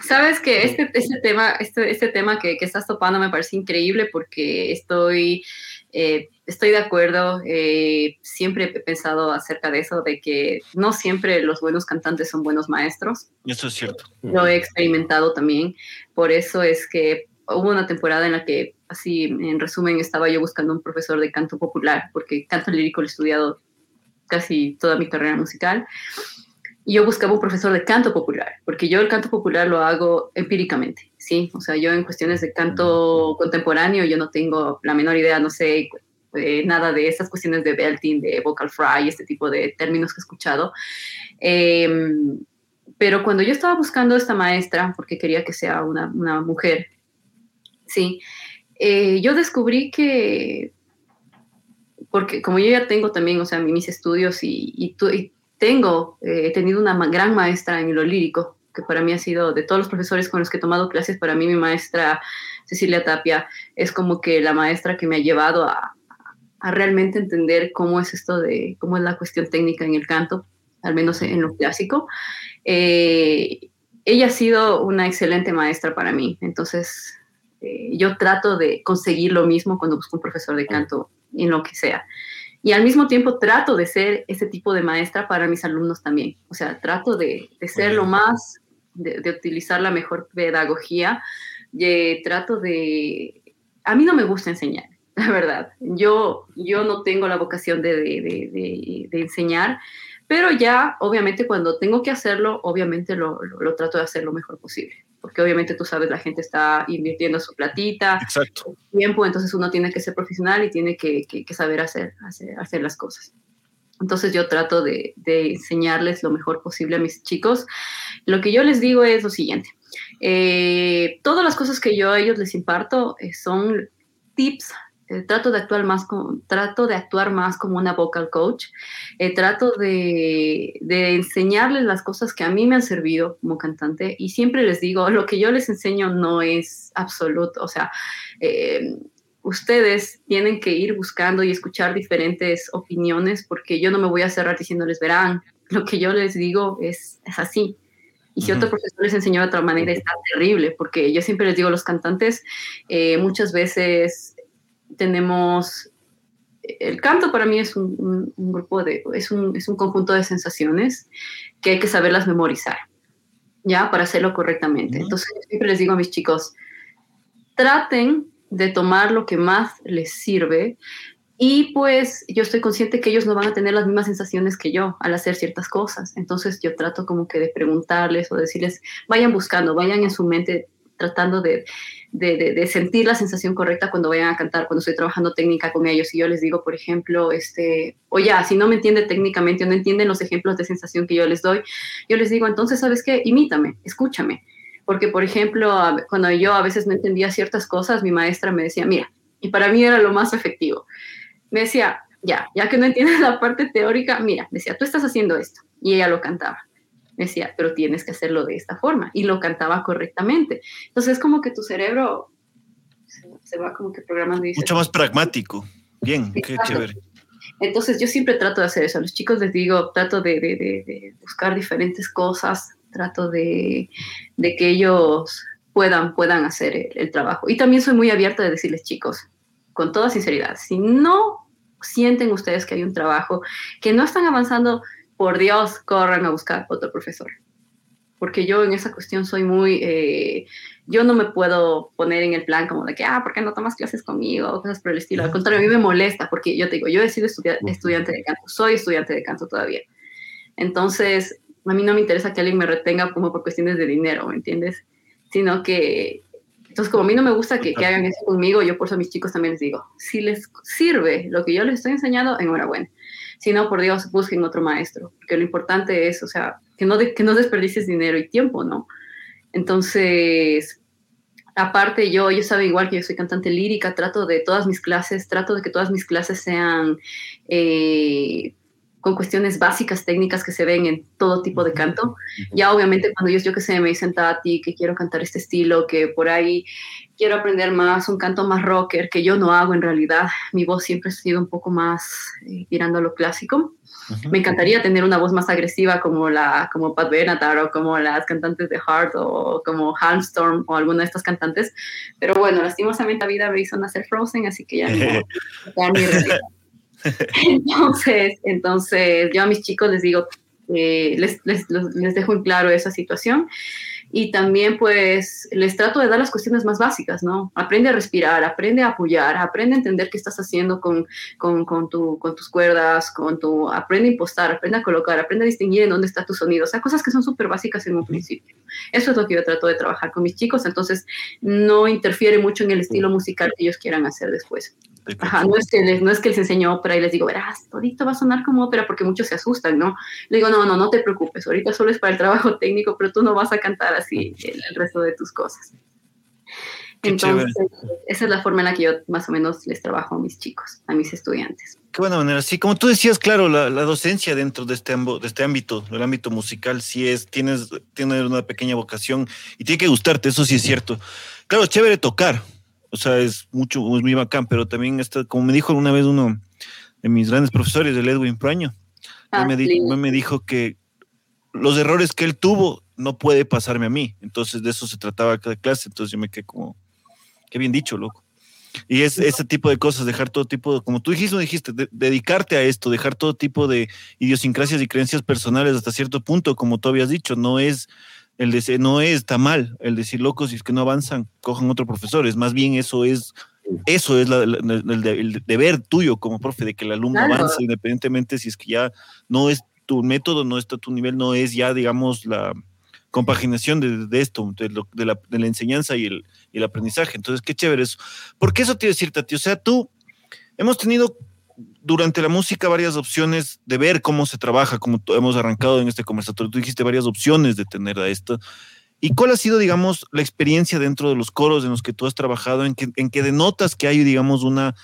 Sabes que este, este tema, este, este tema que, que, estás topando me parece increíble porque estoy, eh, estoy de acuerdo. Eh, siempre he pensado acerca de eso, de que no siempre los buenos cantantes son buenos maestros. Eso es cierto. Lo he experimentado también. Por eso es que hubo una temporada en la que, así en resumen, estaba yo buscando un profesor de canto popular, porque canto lírico lo he estudiado casi toda mi carrera musical yo buscaba un profesor de canto popular, porque yo el canto popular lo hago empíricamente, ¿sí? O sea, yo en cuestiones de canto contemporáneo, yo no tengo la menor idea, no sé eh, nada de esas cuestiones de belting, de vocal fry, este tipo de términos que he escuchado. Em, pero cuando yo estaba buscando esta maestra, porque quería que sea una, una mujer, ¿sí? Eh, yo descubrí que, porque como yo ya tengo también, o sea, mis estudios y, y, y tengo, eh, he tenido una gran maestra en lo lírico, que para mí ha sido, de todos los profesores con los que he tomado clases, para mí mi maestra Cecilia Tapia es como que la maestra que me ha llevado a, realmente entender cómo es esto de, cómo es la cuestión técnica en el canto, al menos en lo clásico. Eh, ella ha sido una excelente maestra para mí, entonces eh, yo trato de conseguir lo mismo cuando busco un profesor de canto en lo que sea. Y al mismo tiempo trato de ser ese tipo de maestra para mis alumnos también. O sea, trato de, de ser lo más, de, de, utilizar la mejor pedagogía. Y trato de... A mí no me gusta enseñar, la verdad. Yo, yo no tengo la vocación de, de, de enseñar, pero ya, obviamente, cuando tengo que hacerlo, obviamente lo, lo, lo trato de hacer lo mejor posible porque obviamente tú sabes, la gente está invirtiendo su platita, Exacto. tiempo, entonces uno tiene que ser profesional y tiene que, que, que saber hacer, hacer, hacer, las cosas. Entonces yo trato de, de, enseñarles lo mejor posible a mis chicos. Lo que yo les digo es lo siguiente. Eh, todas las cosas que yo a ellos les imparto eh, son tips eh, trato de actuar más como, trato de actuar más como una vocal coach, eh, trato de, de, enseñarles las cosas que a mí me han servido como cantante y siempre les digo, lo que yo les enseño no es absoluto, o sea, eh, ustedes tienen que ir buscando y escuchar diferentes opiniones porque yo no me voy a cerrar diciéndoles, verán, lo que yo les digo es, es así. Y si uh -huh. otro profesor les enseñó de otra manera, está terrible, porque yo siempre les digo a los cantantes, eh, muchas veces tenemos el canto para mí es un, un, un grupo de, es un, es un, conjunto de sensaciones que hay que saberlas memorizar, ¿ya? Para hacerlo correctamente. Uh -huh. Entonces, siempre les digo a mis chicos, traten de tomar lo que más les sirve, Y pues yo estoy consciente que ellos no van a tener las mismas sensaciones que yo al hacer ciertas cosas. Entonces yo trato como que de preguntarles o decirles, vayan buscando, vayan en su mente tratando de, de, de, sentir la sensación correcta cuando vayan a cantar, cuando estoy trabajando técnica con ellos. Y yo les digo, por ejemplo, este, o ya, si no me entiende técnicamente o no entienden los ejemplos de sensación que yo les doy, yo les digo, entonces, ¿sabes qué? Imítame, escúchame. Porque, por ejemplo, cuando yo a veces no entendía ciertas cosas, mi maestra me decía, mira, y para mí era lo más efectivo me decía, ya, ya que no entiendes la parte teórica, mira, decía, tú estás haciendo esto. Y ella lo cantaba. Decía, pero tienes que hacerlo de esta forma. Y lo cantaba correctamente. Entonces es como que tu cerebro se, va como que programando. Y Mucho más pragmático. Bien, qué chévere. Entonces yo siempre trato de hacer eso. A los chicos les digo, trato de, de, de, buscar diferentes cosas, trato de, que ellos puedan, puedan hacer el, el, trabajo. Y también soy muy abierta de decirles, chicos, con toda sinceridad, si no sienten ustedes que hay un trabajo, que no están avanzando, por Dios, corran a buscar otro profesor. Porque yo en esa cuestión soy muy, eh, yo no me puedo poner en el plan como de que, ah, ¿por qué no tomas clases conmigo? O cosas por el estilo. Al contrario, a mí me molesta porque yo te digo, yo he sido estudiante de canto, soy estudiante de canto todavía. Entonces, a mí no me interesa que alguien me retenga como por cuestiones de dinero, ¿me entiendes? Sino que entonces, como a mí no me gusta que, que, hagan eso conmigo, yo por eso a mis chicos también les digo, si les sirve lo que yo les estoy enseñando, enhorabuena. Si no, por Dios, busquen otro maestro, porque lo importante es, o sea, que no, que no desperdicies dinero y tiempo, ¿no? Entonces, aparte yo, yo sabe igual que yo soy cantante lírica, trato de todas mis clases, trato de que todas mis clases sean eh, con cuestiones básicas, técnicas que se ven en todo tipo de canto. Ya obviamente cuando ellos, yo que sé, me dicen, Tati, que quiero cantar este estilo, que por ahí quiero aprender más, un canto más rocker, que yo no hago en realidad. Mi voz siempre ha sido un poco más eh, tirando a lo clásico. Me encantaría tener una voz más agresiva como la como Pat Benatar o como las cantantes de Heart o como Halmstorm o alguna de estas cantantes. Pero bueno, lastimosamente la vida me hizo nacer Frozen, así que ya no mi realidad. Entonces, entonces yo a mis chicos les digo, eh, les, les, les, dejo en claro esa situación y también pues les trato de dar las cuestiones más básicas, ¿no? Aprende a respirar, aprende a apoyar, aprende a entender qué estás haciendo con, con, con, tu, con tus cuerdas, con tu, aprende a impostar, aprende a colocar, aprende a distinguir en dónde está tu sonido, o sea, cosas que son súper básicas en un principio. Eso es lo que yo trato de trabajar con mis chicos, entonces no interfiere mucho en el estilo musical que ellos quieran hacer después. Ajá, no es, que les, no es que les enseño ópera y les digo, verás, todito va a sonar como ópera porque muchos se asustan, ¿no? Le digo, no, no, no te preocupes, ahorita solo es para el trabajo técnico, pero tú no vas a cantar así el, resto de tus cosas. Entonces, esa es la forma en la que yo más o menos les trabajo a mis chicos, a mis estudiantes. Qué buena manera. Sí, como tú decías, claro, la, la docencia dentro de este, de este ámbito, del ámbito musical, sí es, tienes, tienes una pequeña vocación y tiene que gustarte, eso sí es cierto. Claro, chévere tocar, o sea, es mucho, es muy bacán, pero también está, como me dijo una vez uno de mis grandes profesores, el Edwin Praño, ah, me, me dijo que los errores que él tuvo no puede pasarme a mí. Entonces, de eso se trataba cada clase. Entonces, yo me quedé como, qué bien dicho, loco. Y es ese tipo de cosas, dejar todo tipo de, como tú dijiste, dijiste, dedicarte a esto, dejar todo tipo de idiosincrasias y creencias personales hasta cierto punto, como tú habías dicho, no es el decir, no está mal el decir locos, si es que no avanzan, cojan otro profesor. Es más bien eso es, eso es el, deber tuyo como profe, de que el alumno avance independientemente si es que ya no es tu método, no está tu nivel, no es ya, digamos, la compaginación de, esto, de, la, de, la, enseñanza y el, y el aprendizaje. Entonces, qué chévere eso. Porque eso te iba a decir, Tati, o sea, tú, hemos tenido durante la música varias opciones de ver cómo se trabaja, como hemos arrancado en este conversatorio. Tú dijiste varias opciones de tener a esto. ¿Y cuál ha sido, digamos, la experiencia dentro de los coros en los que tú has trabajado, en que, en que denotas que hay, digamos, una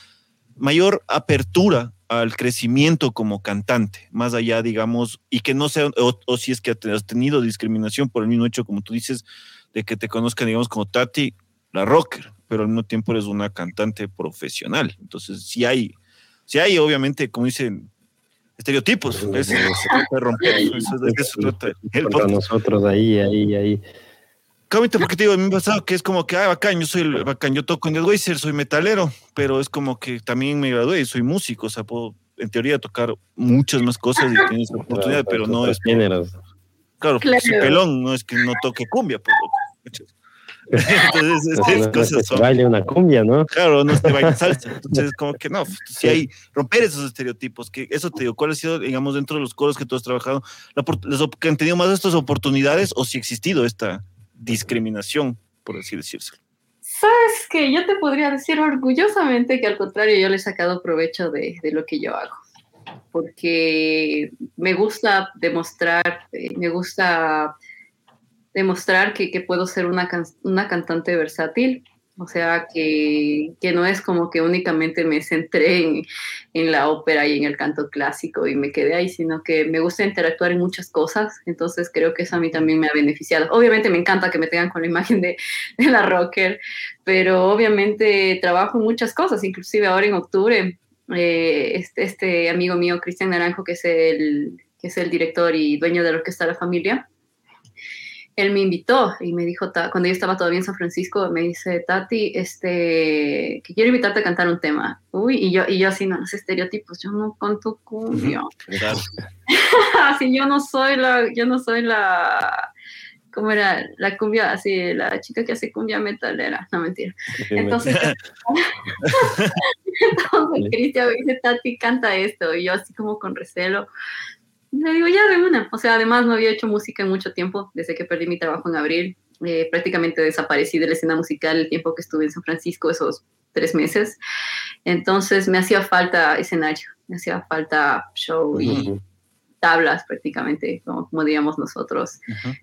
mayor apertura al crecimiento como cantante, más allá, digamos, y que no sea, o, si es que has tenido discriminación por el mismo hecho, como tú dices, de que te conozcan, digamos, como Tati, la rocker, pero al mismo tiempo eres una cantante profesional. Entonces, si hay Sí hay, obviamente, como dicen, estereotipos. Es, se romper. Eso, El nosotros ahí, ahí, ahí. Cámate, porque te digo, a mí me ha pasado que es como que, ah, bacán, yo soy el bacán, yo toco en el soy metalero, pero es como que también me gradué y soy músico, o sea, puedo en teoría tocar muchas más cosas y tienes la oportunidad, pero no es. Claro, claro. pelón, no es que no toque cumbia, pues, Entonces, es, cosas son. baile una cumbia, ¿no? Claro, no te baile salsa. Entonces, como que no, si hay romper esos estereotipos, que eso te digo, ¿cuál ha sido, digamos, dentro de los coros que tú has trabajado, la, que han tenido más de estas oportunidades o si ha existido esta discriminación, por así decirlo? Sabes que yo te podría decir orgullosamente que al contrario, yo le he sacado provecho de, lo que yo hago porque me gusta demostrar, eh, me gusta demostrar que, que puedo ser una, una, cantante versátil, o sea, que, que, no es como que únicamente me centré en, en, la ópera y en el canto clásico y me quedé ahí, sino que me gusta interactuar en muchas cosas, entonces creo que eso a mí también me ha beneficiado. Obviamente me encanta que me tengan con la imagen de, de la rocker, pero obviamente trabajo en muchas cosas, inclusive ahora en octubre eh, este, este, amigo mío, Cristian Naranjo, que es, el, que es el director y dueño de la Orquesta La Familia, él me invitó y me dijo, cuando yo estaba todavía en San Francisco, me dice, Tati, este, que quiero invitarte a cantar un tema. Uy, y yo, y yo así, no, los estereotipos, yo no canto cumbia. así, yo no soy la, yo no soy la, ¿cómo era? La cumbia, así, la chica que hace cumbia metalera, no mentira. Entonces, Entonces Cristian me dice, Tati, canta esto. Y yo así como con recelo. Le digo, ya de una. O sea, además no había hecho música en mucho tiempo, desde que perdí mi trabajo en abril. Eh, prácticamente desaparecí de la escena musical el tiempo que estuve en San Francisco, esos tres meses. Entonces me hacía falta escenario, me hacía falta show y tablas prácticamente, como, como diríamos nosotros.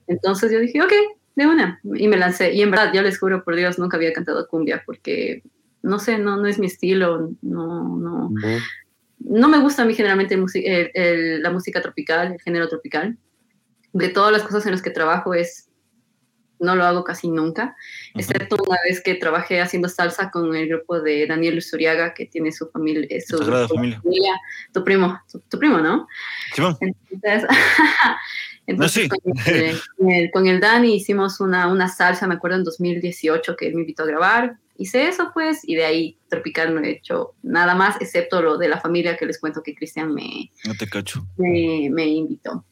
Entonces yo dije, ok, de una. Y me lancé. Y en verdad, yo les juro por Dios, nunca había cantado cumbia porque no sé, no, no es mi estilo, no, no. No me gusta a mí generalmente la música tropical, el género tropical. De todas las cosas en las que trabajo es, no lo hago casi nunca, excepto una vez que trabajé haciendo salsa con el grupo de Daniel Usuriaga, que tiene su familia, eh, su, familia. tu primo, tu, primo, ¿no? Entonces, entonces con, el, con, el, Dani hicimos una, una salsa, me acuerdo en 2018 que él me invitó a grabar, hice eso, pues, y de ahí Tropical no he hecho nada más, excepto lo de la familia que les cuento que Cristian me, no te cacho. me, invitó.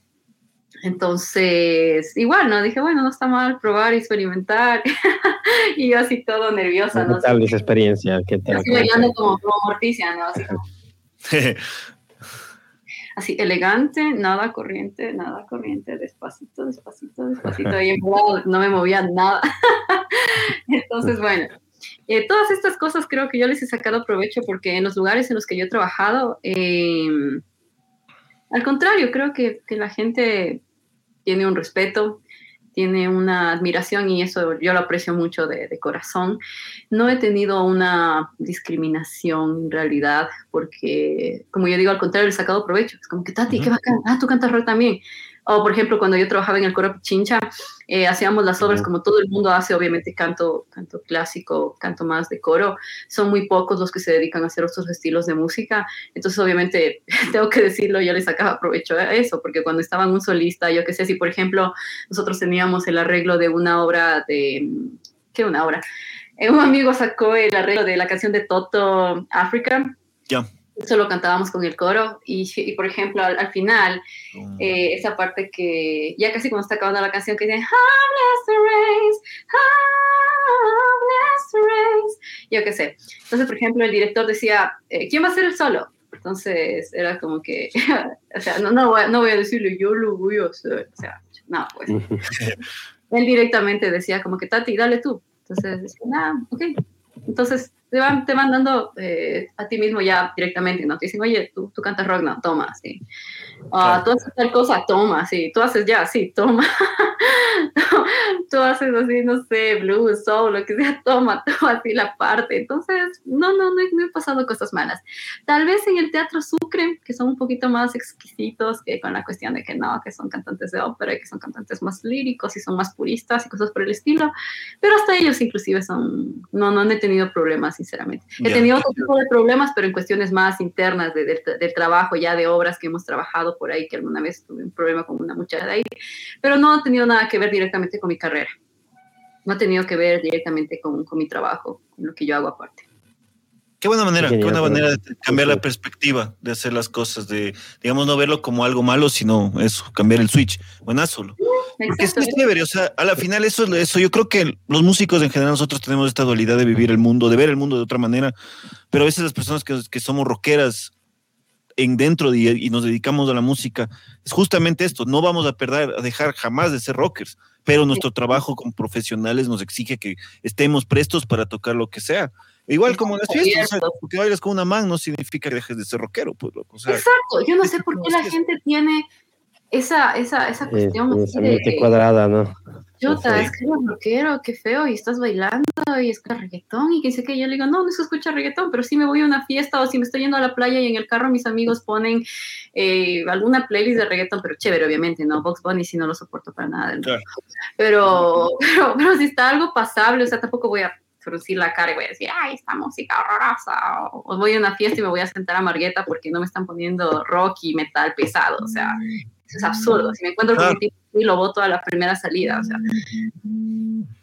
Entonces, igual, ¿no? Dije, bueno, no está mal probar y experimentar. y yo así todo nerviosa, ¿no? tal esa experiencia? ¿Qué tal? Así bailando como, como Morticia, ¿no? Así, como... así elegante, nada corriente, nada corriente, despacito, despacito, despacito. Y en no me movía nada. Entonces, bueno, eh, todas estas cosas creo que yo les he sacado provecho porque en los lugares en los que yo he trabajado, em, al contrario, creo que, que, la gente tiene un respeto, tiene una admiración y eso yo lo aprecio mucho de, de corazón. No he tenido una discriminación en realidad porque, como yo digo, al contrario, he sacado provecho. Es como que, Tati, qué bacán. Ah, tú cantas rock también. O, por ejemplo, cuando yo trabajaba en el coro Pichincha, eh, hacíamos las obras como todo el mundo hace, obviamente canto, canto clásico, canto más de coro. Son muy pocos los que se dedican a hacer otros estilos de música. Entonces, obviamente, tengo que decirlo, yo les sacaba provecho a eso, porque cuando estaba un solista, yo qué sé, si por ejemplo nosotros teníamos el arreglo de una obra de... ¿Qué una obra? Eh, un amigo sacó el arreglo de la canción de Toto, África. Ya solo cantábamos con el coro y, por ejemplo al, final mm. eh, esa parte que ya casi cuando está acabando la canción que dice the race, the race yo qué sé entonces por ejemplo el director decía eh, ¿quién va a hacer el solo? entonces era como que o sea no, no, voy, no voy a decirle yo lo voy a hacer o sea no pues él directamente decía como que Tati dale tú entonces decía ah, ok entonces te van, te van dando eh, a ti mismo ya directamente, ¿no? Te dicen, oye, tú, tú cantas rock, no, toma, sí. Uh, Tú haces tal cosa, toma, sí. Tú haces ya, sí, toma. tú haces así, no sé, blues, soul, lo que sea, toma, toma así la parte. Entonces, no, no, no, no he pasado cosas malas. Tal vez en el teatro Sucre, que son un poquito más exquisitos que con la cuestión de que no, que son cantantes de ópera y que son cantantes más líricos y son más puristas y cosas por el estilo. Pero hasta ellos inclusive son, no, no han tenido problemas sinceramente. He tenido otro tipo de problemas, pero en cuestiones más internas de, del trabajo, ya de obras que hemos trabajado por ahí, que alguna vez tuve un problema con una muchacha de ahí, pero no ha tenido nada que ver directamente con mi carrera. No ha tenido que ver directamente con, con mi trabajo, con lo que yo hago aparte. Qué buena manera, qué buena manera de cambiar la perspectiva de hacer las cosas, de, digamos, no verlo como algo malo, sino eso, cambiar el switch. Buenazo. Porque es chévere, o sea, a la final eso es eso. Yo creo que los músicos en general nosotros tenemos esta dualidad de vivir el mundo, de ver el mundo de otra manera, pero a veces las personas que, que somos rockeras en dentro y nos dedicamos a la música, es justamente esto, no vamos a perder, a dejar jamás de ser rockers, pero nuestro trabajo como profesionales nos exige que estemos prestos para tocar lo que sea. Igual como en las fiestas, porque bailas con una man no significa que dejes de ser rockero. Pues, Exacto, yo no sé por qué la gente tiene esa, esa, esa cuestión. de, cuadrada, ¿no? Chuta, es que eres rockero, qué feo, y estás bailando y es reggaetón, y que sé que yo le digo, no, no se escucha reggaetón, pero si me voy a una fiesta o si me estoy yendo a la playa y en el carro mis amigos ponen eh, alguna playlist de reggaetón, pero chévere, obviamente, ¿no? Box Bunny si no lo soporto para nada. Pero, pero, pero si está algo pasable, o sea, tampoco voy a fruncir la cara y voy a decir, ay, esta música horrorosa, o, voy a una fiesta y me voy a sentar a Margueta porque no me están poniendo rock y metal pesado, o sea, eso es absurdo. Si me encuentro con un tipo y lo voto a la primera salida, o sea,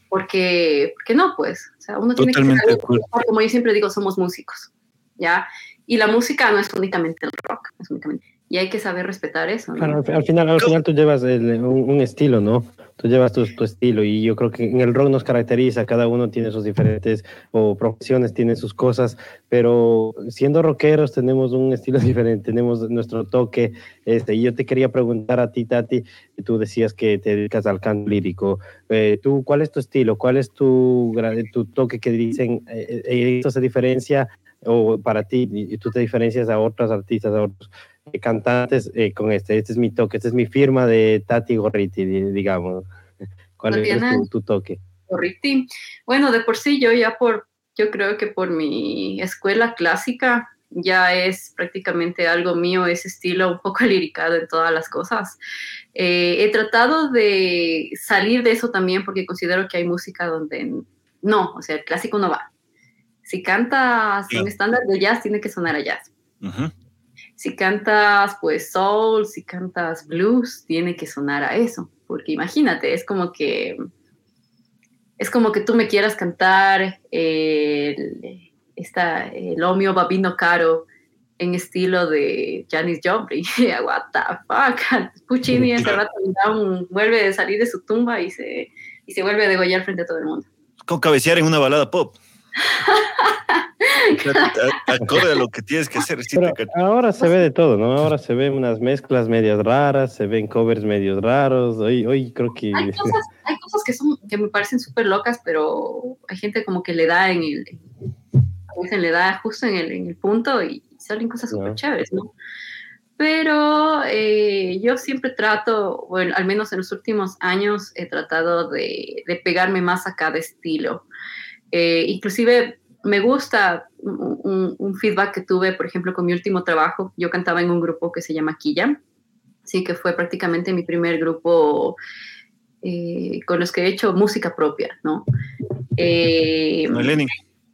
porque, porque no, pues, o sea, uno tiene que ser, como yo siempre digo, somos músicos, ¿ya? Y la música no es únicamente el rock, es únicamente, y hay que saber respetar eso. al, final, al final tú llevas un, estilo, ¿no? Tú llevas tu, estilo y yo creo que en el rock nos caracteriza, cada uno tiene sus diferentes o profesiones, tiene sus cosas, pero siendo rockeros tenemos un estilo diferente, tenemos nuestro toque. Este, y yo te quería preguntar a ti, Tati, tú decías que te dedicas al canto lírico. Eh, ¿tú, ¿Cuál es tu estilo? ¿Cuál es tu, tu toque que dicen, eh, eh, esto se diferencia o para ti y tú te diferencias a otros artistas, a otros? Cantantes eh, con este. Este es mi toque, esta es mi firma de Tati Gorriti, digamos. ¿Cuál es tu, toque? Gorriti. Bueno, de por sí yo ya por, yo creo que por mi escuela clásica ya es prácticamente algo mío, ese estilo un poco liricado en todas las cosas. Eh, he tratado de salir de eso también porque considero que hay música donde no, o sea, el clásico no va. Si cantas un estándar de jazz, tiene que sonar a jazz. Si cantas pues soul, si cantas blues, tiene que sonar a eso, porque imagínate, es como que es como que tú me quieras cantar el, esta, el Omio Babino Caro en estilo de Janis Joplin. What the fuck? Puccini ese rato vuelve a salir de su tumba y se, y se vuelve a degollar frente a todo el mundo. Con cabecear en una balada pop. Acorde a lo que tienes que hacer. ahora se ve de todo, ¿no? Ahora se ven unas mezclas medias raras, se ven covers medios raros. Hoy, hoy creo que. Hay cosas, hay cosas que, son, que me parecen súper locas, pero hay gente como que le da en el. le da justo en el, en el punto y salen cosas súper chéveres, ¿no? Pero eh, yo siempre trato, bueno, al menos en los últimos años, he tratado de, de pegarme más a cada estilo. Eh, inclusive me gusta un, feedback que tuve, por ejemplo, con mi último trabajo. Yo cantaba en un grupo que se llama Quilla, sí, que fue prácticamente mi primer grupo eh, con los que he hecho música propia, ¿no? Eh, con el Lenin.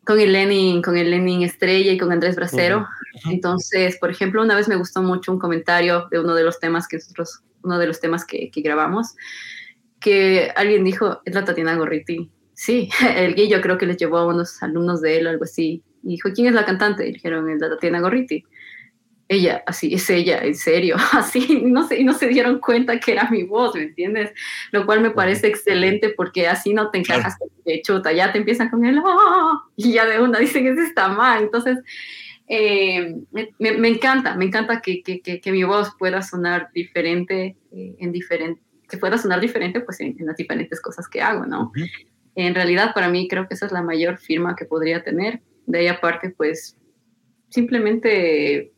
Con el Lenin, con el Lenin Estrella y con Andrés Bracero. Entonces, por ejemplo, una vez me gustó mucho un comentario de uno de los temas que nosotros, uno de los temas que, que grabamos, que alguien dijo, es la Tatiana Gorriti Sí, el Guillo creo que les llevó a unos alumnos de él, algo así. Y dijo, ¿quién es la cantante? Y dijeron, es la Tatiana Gorriti. Ella, así, es ella, en serio, así, no sé, y no se dieron cuenta que era mi voz, ¿me entiendes? Lo cual me parece excelente porque así no te encajas de chuta, ya te empiezan con el ¡oh! y ya de una dicen, ese está mal. Entonces, eh, me, encanta, me encanta que, que, que, mi voz pueda sonar diferente, eh, en diferente, que pueda sonar diferente pues en, las diferentes cosas que hago, ¿no? En realidad, para mí creo que esa es la mayor firma que podría tener. De ahí aparte, pues simplemente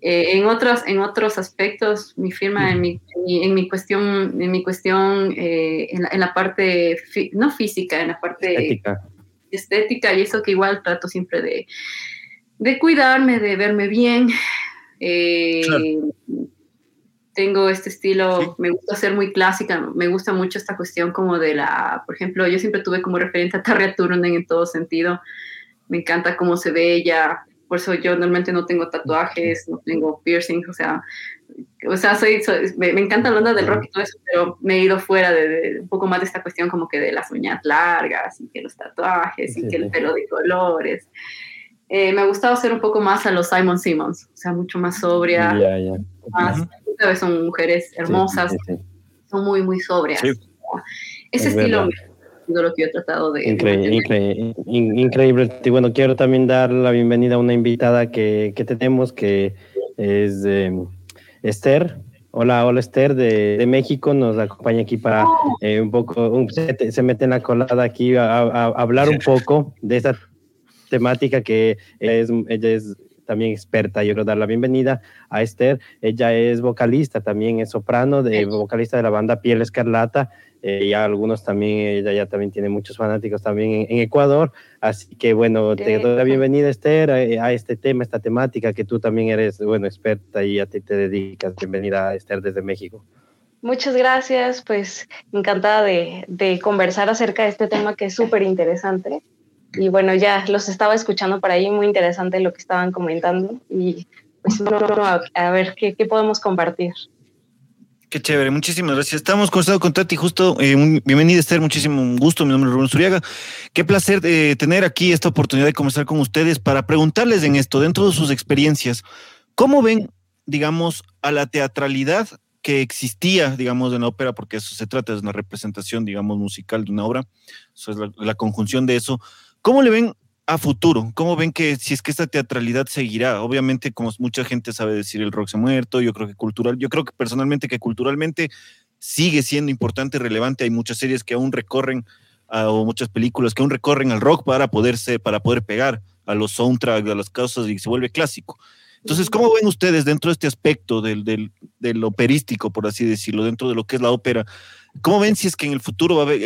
eh, en, otros, en otros aspectos, mi firma en mi, en mi cuestión, en mi cuestión eh, en, la, parte, no física, en la parte estética. estética, y eso que igual trato siempre de, de cuidarme, de verme bien. Eh, tengo este estilo, me gusta ser muy clásica, me gusta mucho esta cuestión como de la, por ejemplo, yo siempre tuve como referente a Tarja Turunen en todo sentido, me encanta cómo se ve ella, por eso yo normalmente no tengo tatuajes, no tengo piercing, o sea, o sea, soy, me, encanta la onda del rock y todo eso, pero me he ido fuera de, un poco más de esta cuestión como que de las uñas largas y que los tatuajes y que el pelo de colores. Eh, me ha gustado ser un poco más a los Simon Simmons, o sea, mucho más sobria, más, son mujeres hermosas. son muy, muy sobrias. Ese estilo lo que yo he tratado de... Increíble, increíble, Y bueno, quiero también dar la bienvenida a una invitada que, que tenemos, que es em, Esther. Hola, hola Esther de, de, México, nos acompaña aquí para eh, un poco, se, mete en la colada aquí a, a, hablar un poco de esta temática que es, ella es también experta. Yo quiero dar la bienvenida a Esther. Ella es vocalista, también es soprano, de, vocalista de la banda Piel Escarlata. Eh, y algunos también, ella ya también tiene muchos fanáticos también en, Ecuador. Así que bueno, te doy la bienvenida Esther a, este tema, esta temática que tú también eres, bueno, experta y a ti te dedicas. Bienvenida Esther desde México. Muchas gracias, pues encantada de, de conversar acerca de este tema que es súper interesante y bueno, ya los estaba escuchando por ahí, muy interesante lo que estaban comentando y pues a, ver qué, qué, podemos compartir. Qué chévere, muchísimas gracias. Estamos conversando con Tati, justo, eh, bienvenida Esther, muchísimo gusto, mi nombre es Rubén Suriaga. Qué placer de tener aquí esta oportunidad de conversar con ustedes para preguntarles en esto, dentro de sus experiencias, ¿cómo ven, digamos, a la teatralidad que existía, digamos, en la ópera, porque eso se trata, de una representación, digamos, musical de una obra, eso es la conjunción de eso, ¿Cómo le ven a futuro? ¿Cómo ven que si es que esta teatralidad seguirá? Obviamente, como mucha gente sabe decir, el rock se ha muerto, yo creo que cultural, yo creo que personalmente que culturalmente sigue siendo importante y relevante. Hay muchas series que aún recorren, o muchas películas que aún recorren al rock para poderse, para poder pegar a los soundtracks, a las cosas y se vuelve clásico. Entonces, ¿cómo ven ustedes dentro de este aspecto del, del, del, operístico, por así decirlo, dentro de lo que es la ópera? ¿Cómo ven si es que en el futuro va a haber,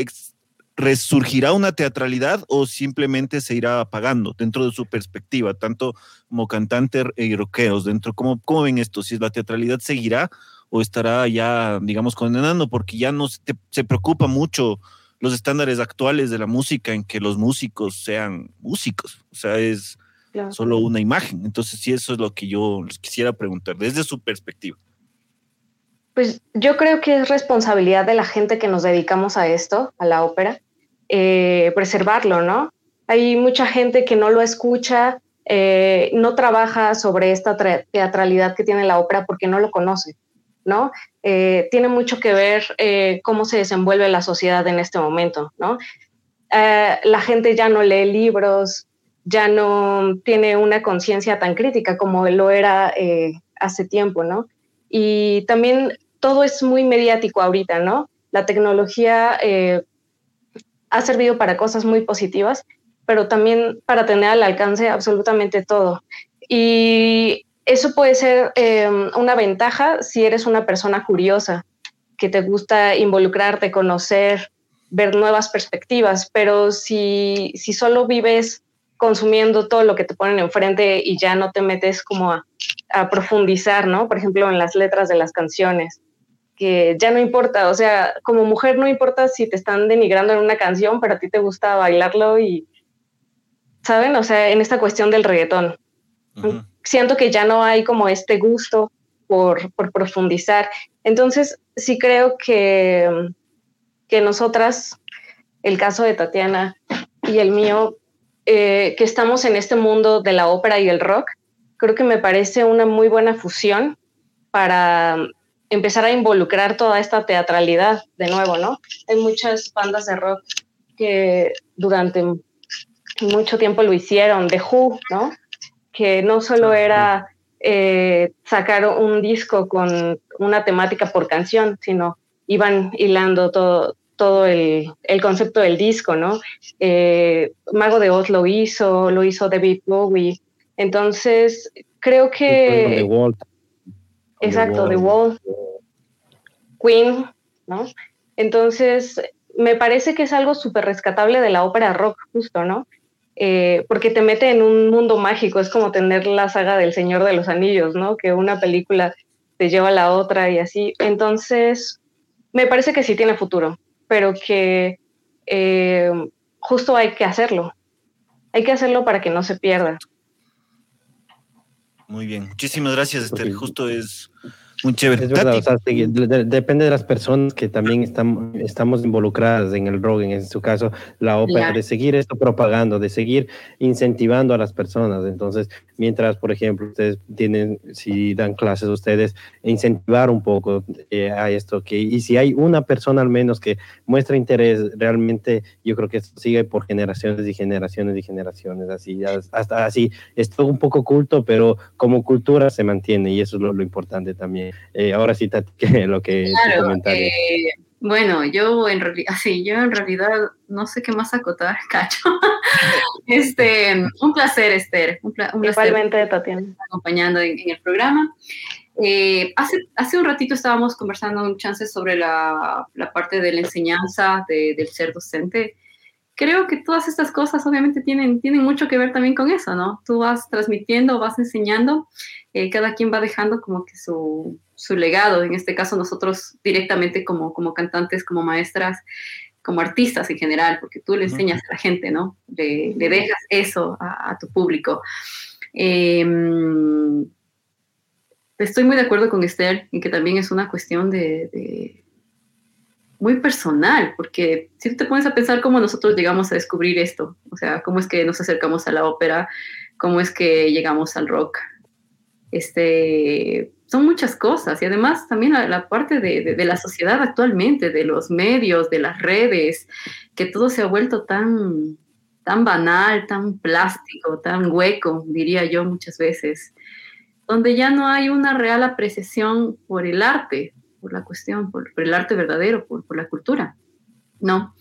¿resurgirá una teatralidad o simplemente se irá apagando dentro de su perspectiva, tanto como cantante y rockeros? Dentro, ¿cómo, ¿Cómo ven esto? ¿Si la teatralidad seguirá o estará ya, digamos, condenando? Porque ya no se, preocupa mucho los estándares actuales de la música en que los músicos sean músicos. O sea, es solo una imagen. Entonces, sí, eso es lo que yo les quisiera preguntar desde su perspectiva. Pues yo creo que es responsabilidad de la gente que nos dedicamos a esto, a la ópera, eh, preservarlo, ¿no? Hay mucha gente que no lo escucha, eh, no trabaja sobre esta teatralidad que tiene la ópera porque no lo conoce, ¿no? Eh, tiene mucho que ver cómo se desenvuelve la sociedad en este momento, ¿no? la gente ya no lee libros, ya no tiene una conciencia tan crítica como lo era hace tiempo, ¿no? Y también todo es muy mediático ahorita, ¿no? La tecnología eh, ha servido para cosas muy positivas, pero también para tener al alcance absolutamente todo. Y eso puede ser em, una ventaja si eres una persona curiosa, que te gusta involucrarte, conocer, ver nuevas perspectivas, pero si, si solo vives consumiendo todo lo que te ponen enfrente y ya no te metes como a, a profundizar, ¿no? Por ejemplo, en las letras de las canciones, que ya no importa, o sea, como mujer no importa si te están denigrando en una canción, pero a ti te gusta bailarlo y, ¿saben? O sea, en esta cuestión del reggaetón. Siento que ya no hay como este gusto por, por profundizar. Entonces, sí creo que, que nosotras, el caso de Tatiana y el mío, eh, que estamos en este mundo de la ópera y el rock, creo que me parece una muy buena fusión para empezar a involucrar toda esta teatralidad de nuevo, ¿no? Hay muchas bandas de rock que durante mucho tiempo lo hicieron, The Who, ¿no? Que no solo era eh, sacar un disco con una temática por canción, sino iban hilando todo, todo el, concepto del disco, ¿no? Eh, Mago de Oz lo hizo, lo hizo David Bowie. Entonces, creo que... Exacto, The Wall, Queen, ¿no? Entonces, me parece que es algo súper rescatable de la ópera rock, justo, ¿no? Eh, porque te mete en un mundo mágico, es como tener la saga del Señor de los Anillos, ¿no? Que una película te lleva a la otra y así. Entonces, me parece que sí tiene futuro, pero que eh, justo hay que hacerlo. Hay que hacerlo para que no se pierda. Muy bien, muchísimas gracias, Esther. Justo es Muy chévere. Es verdad, o sea, depende de las personas que también estamos, estamos involucradas en el rock, en su caso la ópera, de seguir esto propagando, de seguir incentivando a las personas. Entonces, mientras, por ejemplo, ustedes tienen, si dan clases ustedes, incentivar un poco eh, a esto, que, y si hay una persona al menos que muestra interés, realmente yo creo que esto sigue por generaciones y generaciones y generaciones, así, hasta así, esto un poco oculto, pero como cultura se mantiene y eso es lo, lo importante también. Eh, ahora sí, Tati, lo que claro, eh, bueno, yo en realidad, sí, yo en realidad no sé qué más acotar, cacho. este, un placer, Esther. Un, un Igualmente, Tatiana. Acompañando en, el programa. Eh, hace, hace un ratito estábamos conversando un chance sobre la, la parte de la enseñanza de, del ser docente creo que todas estas cosas obviamente tienen, tienen mucho que ver también con eso, ¿no? Tú vas transmitiendo, vas enseñando, eh, cada quien va dejando como que su, su, legado, en este caso nosotros directamente como, como cantantes, como maestras, como artistas en general, porque tú le enseñas a la gente, ¿no? Le, le dejas eso a, tu público. Em, estoy muy de acuerdo con Esther en que también es una cuestión de muy personal, porque si te pones a pensar cómo nosotros llegamos a descubrir esto, o sea, cómo es que nos acercamos a la ópera, cómo es que llegamos al rock, este, son muchas cosas y además también la, parte de, de, la sociedad actualmente, de los medios, de las redes, que todo se ha vuelto tan, tan banal, tan plástico, tan hueco, diría yo muchas veces, donde ya no hay una real apreciación por el arte, por la cuestión, por, el arte verdadero, por, por, la cultura, ¿no?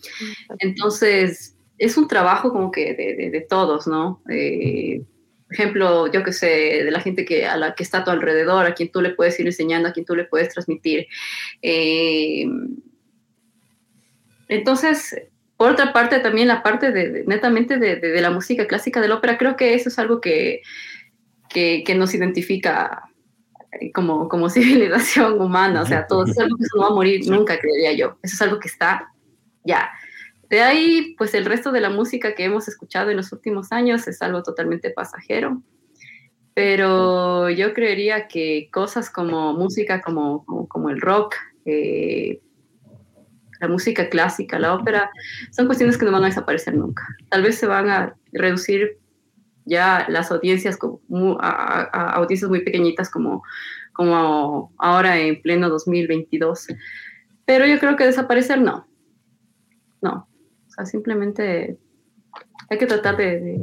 Entonces, es un trabajo como que de, de, todos, ¿no? Eh, por ejemplo, yo que sé, de la gente que, a la que está a tu alrededor, a quien tú le puedes ir enseñando, a quien tú le puedes transmitir. Eh, entonces, por otra parte, también la parte de, netamente de, de, la música clásica de la ópera, creo que eso es algo que, que, que nos identifica como, como civilización humana, o sea, todo eso es algo que no va a morir nunca, creería yo. Eso es algo que está ya. De ahí, pues el resto de la música que hemos escuchado en los últimos años es algo totalmente pasajero. Pero yo creería que cosas como música, como, como, el rock, eh, la música clásica, la ópera, son cuestiones que no van a desaparecer nunca. Tal vez se van a reducir ya las audiencias, a, audiencias muy pequeñitas como, como ahora en pleno 2022. Pero yo creo que desaparecer no. No. O sea, simplemente hay que tratar de,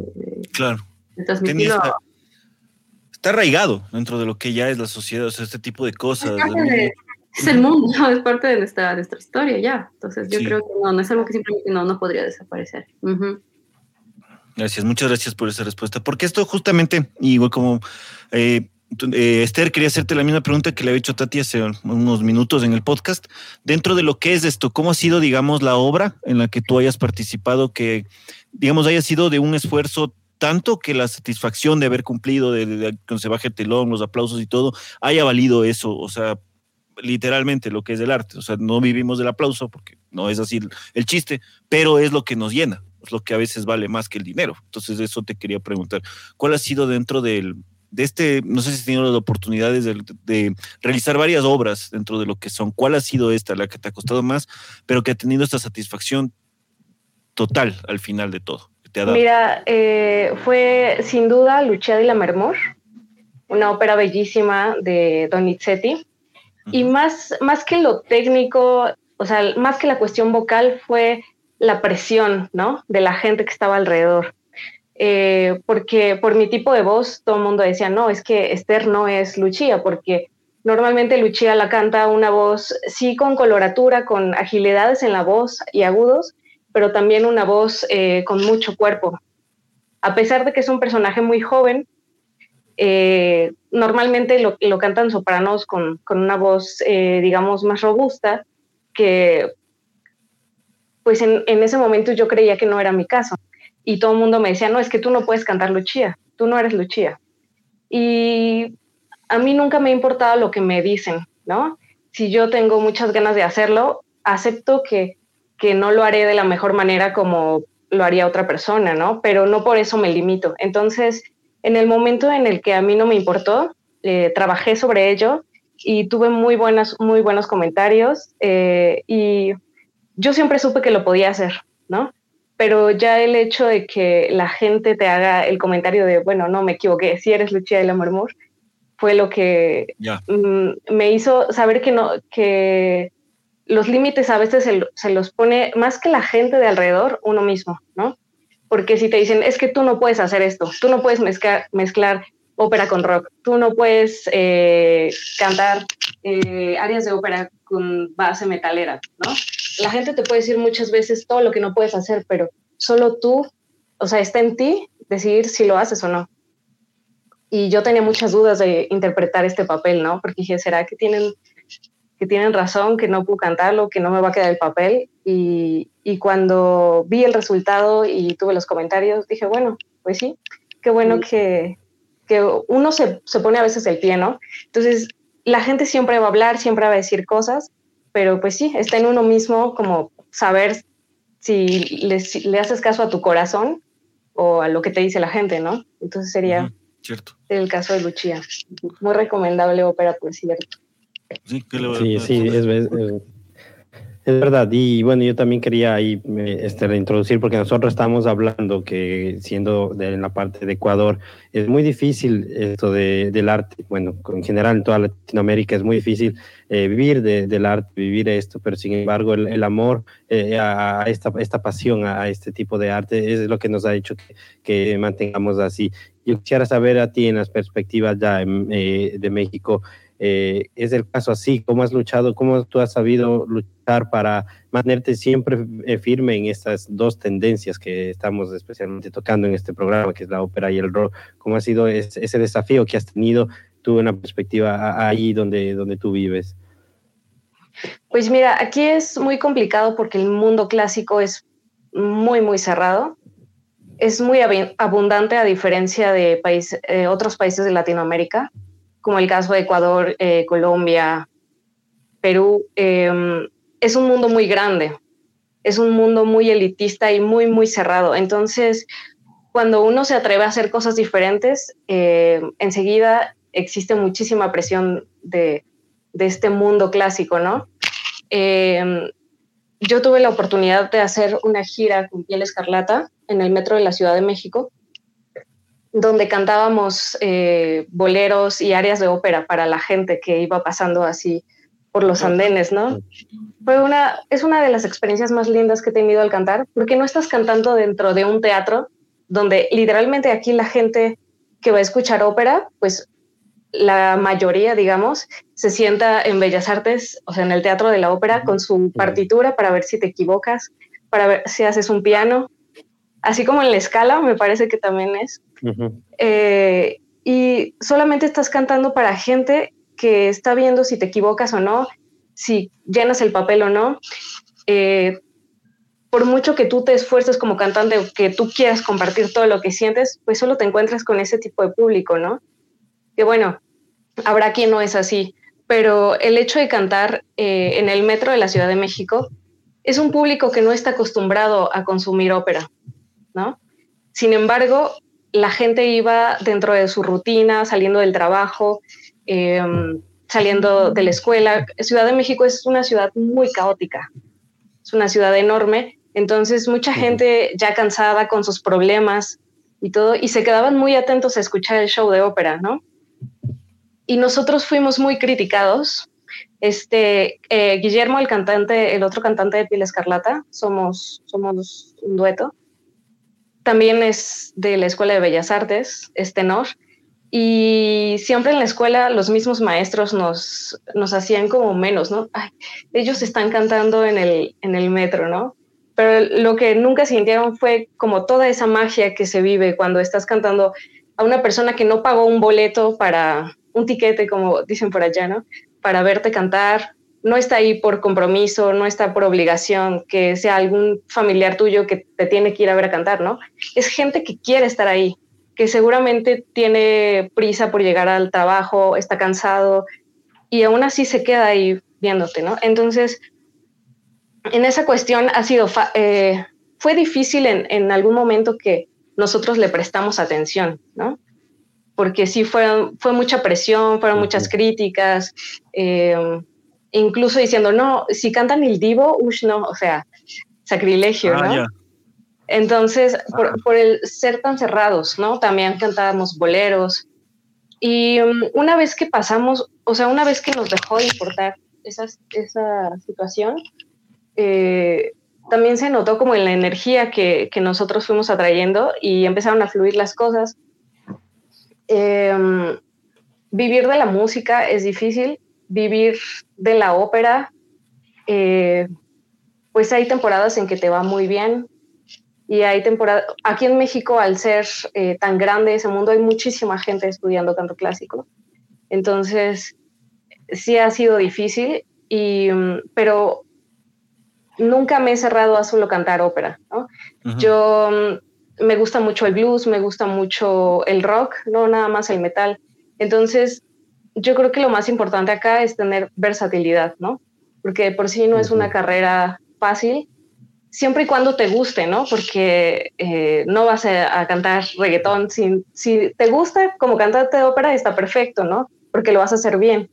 claro. transmitirlo. Está, arraigado dentro de lo que ya es la sociedad, o sea, este tipo de cosas. Es, el mundo, es parte de nuestra, nuestra historia ya. Entonces yo creo que no, no es algo que simplemente no, no podría desaparecer. Gracias, muchas gracias por esa respuesta. Porque esto justamente, igual como eh, eh, Esther, quería hacerte la misma pregunta que le había hecho Tati hace unos minutos en el podcast. Dentro de lo que es esto, ¿cómo ha sido, digamos, la obra en la que tú hayas participado, que, digamos, haya sido de un esfuerzo tanto que la satisfacción de haber cumplido, de, de, que se baje el telón, los aplausos y todo, haya valido eso? O sea, literalmente lo que es el arte. O sea, no vivimos del aplauso porque no es así el chiste, pero es lo que nos llena es lo que a veces vale más que el dinero. Entonces, eso te quería preguntar. ¿Cuál ha sido dentro del, de este, no sé si has tenido las oportunidades de, realizar varias obras dentro de lo que son, ¿cuál ha sido esta, la que te ha costado más, pero que ha tenido esta satisfacción total al final de todo? Mira, eh, fue sin duda Lucia de la Mermor, una ópera bellísima de Donizetti. Y más, más que lo técnico, o sea, más que la cuestión vocal, fue la presión, ¿no? De la gente que estaba alrededor. Eh, porque por mi tipo de voz todo el mundo decía, no, es que Esther no es Lucía, porque normalmente Lucía la canta una voz, sí con coloratura, con agilidades en la voz y agudos, pero también una voz eh, con mucho cuerpo. A pesar de que es un personaje muy joven, eh, normalmente lo, lo, cantan sopranos con, con una voz, digamos, más robusta, que pues en, ese momento yo creía que no era mi caso. Y todo el mundo me decía, no, es que tú no puedes cantar Luchía, tú no eres Luchía. Y a mí nunca me ha importado lo que me dicen, ¿no? Si yo tengo muchas ganas de hacerlo, acepto que, que no lo haré de la mejor manera como lo haría otra persona, ¿no? Pero no por eso me limito. Entonces, en el momento en el que a mí no me importó, eh, trabajé sobre ello y tuve muy, buenas, muy buenos comentarios eh, y yo siempre supe que lo podía hacer, ¿no? Pero ya el hecho de que la gente te haga el comentario de, bueno, no me equivoqué, si eres Lucía de la Marmur, fue lo que mm, me hizo saber que no, que los límites a veces se, los pone más que la gente de alrededor, uno mismo, ¿no? Porque si te dicen, es que tú no puedes hacer esto, tú no puedes mezclar, mezclar ópera con rock, tú no puedes eh, cantar eh, áreas de ópera con base metalera, ¿no? La gente te puede decir muchas veces todo lo que no puedes hacer, pero solo tú, o sea, está en ti decidir si lo haces o no. Y yo tenía muchas dudas de interpretar este papel, ¿no? Porque dije, ¿será que tienen, que tienen razón, que no puedo cantarlo, que no me va a quedar el papel? Y, y cuando vi el resultado y tuve los comentarios, dije, bueno, pues sí, qué bueno que, que uno se, se, pone a veces el pie, ¿no? Entonces, la gente siempre va a hablar, siempre va a decir cosas, pero pues sí, está en uno mismo como saber si le, le haces caso a tu corazón o a lo que te dice la gente, ¿no? Entonces sería cierto. el caso de Lucia. Muy recomendable ópera, por cierto. Sí, sí, sí, es, es, es verdad, y bueno, yo también quería ahí este, reintroducir, porque nosotros estamos hablando que siendo de, en la parte de Ecuador, es muy difícil esto de, del arte, bueno, en general en toda Latinoamérica es muy difícil eh, vivir de, del arte, vivir esto, pero sin embargo el, amor eh, a esta, pasión, a este tipo de arte, es lo que nos ha hecho que, mantengamos así. Yo quisiera saber a ti en las perspectivas ya eh, de México, eh, es el caso así, cómo has luchado, cómo tú has sabido luchar para mantenerte siempre eh, firme en estas dos tendencias que estamos especialmente tocando en este programa, que es la ópera y el rock, cómo ha sido ese, desafío que has tenido tú en una perspectiva ahí donde, donde tú vives. Pues mira, aquí es muy complicado porque el mundo clásico es muy, muy cerrado. Es muy abundante a diferencia de eh, otros países de Latinoamérica como el caso de Ecuador, eh, Colombia, Perú, em, es un mundo muy grande, es un mundo muy elitista y muy, muy cerrado. Entonces, cuando uno se atreve a hacer cosas diferentes, eh, enseguida existe muchísima presión de, de este mundo clásico, ¿no? Em, yo tuve la oportunidad de hacer una gira con Piel Escarlata en el metro de la Ciudad de México donde cantábamos eh, boleros y áreas de ópera para la gente que iba pasando así por los andenes, ¿no? Fue una, es una de las experiencias más lindas que he tenido al cantar, porque no estás cantando dentro de un teatro donde literalmente aquí la gente que va a escuchar ópera, pues la mayoría, digamos, se sienta en Bellas Artes, o sea, en el teatro de la ópera, con su partitura para ver si te equivocas, para ver si haces un piano, así como en la escala, me parece que también es. Eh, y solamente estás cantando para gente que está viendo si te equivocas o no, si llenas el papel o no. Eh, por mucho que tú te esfuerces como cantante o que tú quieras compartir todo lo que sientes, pues solo te encuentras con ese tipo de público, ¿no? Que bueno, habrá quien no es así, pero el hecho de cantar eh, en el metro de la Ciudad de México es un público que no está acostumbrado a consumir ópera. ¿No? Sin embargo, la gente iba dentro de su rutina, saliendo del trabajo, em, saliendo de la escuela. Ciudad de México es una ciudad muy caótica, es una ciudad enorme, entonces mucha gente ya cansada con sus problemas y todo, y se quedaban muy atentos a escuchar el show de ópera, ¿no? Y nosotros fuimos muy criticados. Este, eh, Guillermo, el cantante, el otro cantante de Piel Escarlata, somos, somos un dueto también es de la Escuela de Bellas Artes, es tenor, y siempre en la escuela los mismos maestros nos, nos hacían como menos, ¿no? Ay, ellos están cantando en el, en el metro, ¿no? Pero lo que nunca sintieron fue como toda esa magia que se vive cuando estás cantando a una persona que no pagó un boleto para un tiquete, como dicen por allá, ¿no? Para verte cantar, no está ahí por compromiso, no está por obligación, que sea algún familiar tuyo que te tiene que ir a ver a cantar, ¿no? Es gente que quiere estar ahí, que seguramente tiene prisa por llegar al trabajo, está cansado y aún así se queda ahí viéndote, ¿no? Entonces, en esa cuestión ha sido, eh, fue difícil en, en algún momento que nosotros le prestamos atención, ¿no? porque sí fue, fue mucha presión, fueron muchas críticas, em, incluso diciendo, no, si cantan el divo, uff, no, o sea, sacrilegio, ah, ¿no? Entonces, por, por, el ser tan cerrados, ¿no? También cantábamos boleros. Y um, una vez que pasamos, o sea, una vez que nos dejó de importar esa, esa situación, eh, también se notó como en la energía que, que, nosotros fuimos atrayendo y empezaron a fluir las cosas. Em, vivir de la música es difícil, vivir de la ópera, eh, pues hay temporadas en que te va muy bien y hay temporadas, aquí en México al ser eh, tan grande ese mundo hay muchísima gente estudiando canto clásico, entonces sí ha sido difícil, y, mm, pero nunca me he cerrado a solo cantar ópera. Yo mm, me gusta mucho el blues, me gusta mucho el rock, no nada más el metal. Entonces, yo creo que lo más importante acá es tener versatilidad, ¿no? Porque por sí no es una carrera fácil, siempre y cuando te guste, ¿no? Porque eh, no vas a, cantar reggaetón. Si, si te gusta como cantante de ópera, está perfecto, ¿no? Porque lo vas a hacer bien.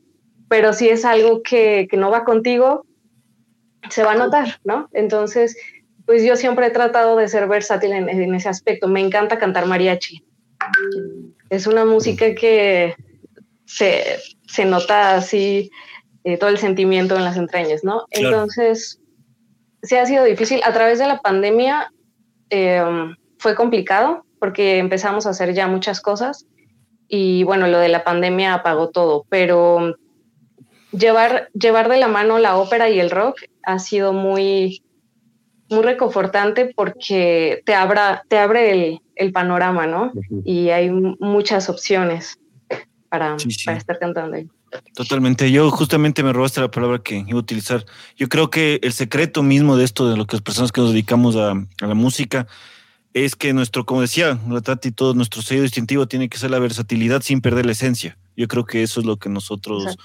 Pero si es algo que, que no va contigo, se va a notar, ¿no? Entonces, pues yo siempre he tratado de ser versátil en, ese aspecto. Me encanta cantar mariachi. Es una música que se, se nota así eh, todo el sentimiento en las entrañas, ¿no? Entonces, sí ha sido difícil. A través de la pandemia em, fue complicado porque empezamos a hacer ya muchas cosas y bueno, lo de la pandemia apagó todo, pero llevar, llevar de la mano la ópera y el rock ha sido muy, muy reconfortante porque te, abra, te abre el, panorama, ¿no? Y hay muchas opciones para, para estar cantando ahí. Totalmente. Yo justamente me robaste la palabra que iba a utilizar. Yo creo que el secreto mismo de esto, de lo que las personas que nos dedicamos a, la música, es que nuestro, como decía y todo nuestro sello distintivo tiene que ser la versatilidad sin perder la esencia. Yo creo que eso es lo que nosotros,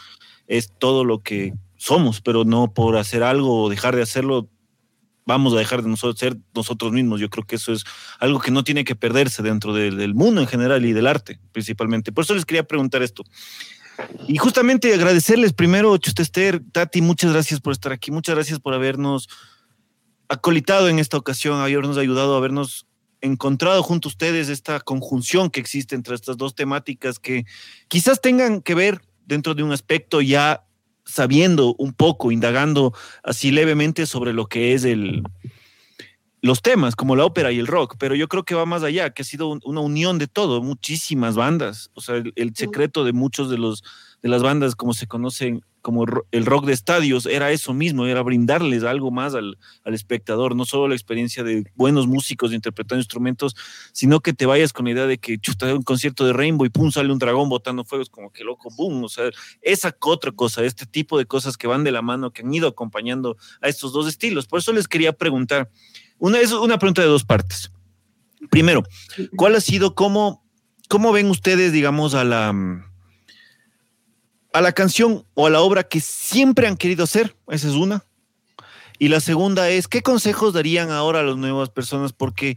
es todo lo que somos, pero no por hacer algo o dejar de hacerlo, vamos a dejar de nosotros ser nosotros mismos. Yo creo que eso es algo que no tiene que perderse dentro del mundo en general y del arte principalmente. Por eso les quería preguntar esto. Y justamente agradecerles primero, Chustester, Tati, muchas gracias por estar aquí, muchas gracias por habernos acolitado en esta ocasión, habernos ayudado, habernos encontrado junto a ustedes esta conjunción que existe entre estas dos temáticas que quizás tengan que ver dentro de un aspecto ya sabiendo un poco, indagando así levemente sobre lo que es el, los temas, como la ópera y el rock, pero yo creo que va más allá, que ha sido una unión de todo, muchísimas bandas. O sea, el, secreto de muchos de los de las bandas, como se conocen como el rock de estadios, era eso mismo, era brindarles algo más al, espectador, no solo la experiencia de buenos músicos interpretando instrumentos, sino que te vayas con la idea de que chuta un concierto de Rainbow y pum, sale un dragón botando fuegos, como que loco, boom, o sea, esa otra cosa, este tipo de cosas que van de la mano, que han ido acompañando a estos dos estilos. Por eso les quería preguntar, una, es una pregunta de dos partes. Primero, ¿cuál ha sido, cómo, cómo ven ustedes, digamos, a la, a la canción o a la obra que siempre han querido hacer? Esa es una. Y la segunda es, ¿qué consejos darían ahora a las nuevas personas? Porque,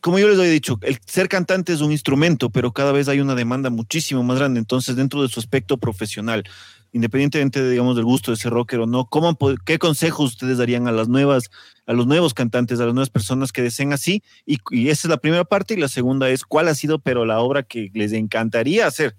como yo les he dicho, el ser cantante es un instrumento, pero cada vez hay una demanda muchísimo más grande. Entonces, dentro de su aspecto profesional, independientemente, digamos, del gusto de ese rocker o no, ¿cómo, ¿qué consejos ustedes darían a las nuevas, a los nuevos cantantes, a las nuevas personas que deseen así? Y, esa es la primera parte, y la segunda es, ¿cuál ha sido, pero la obra que les encantaría hacer?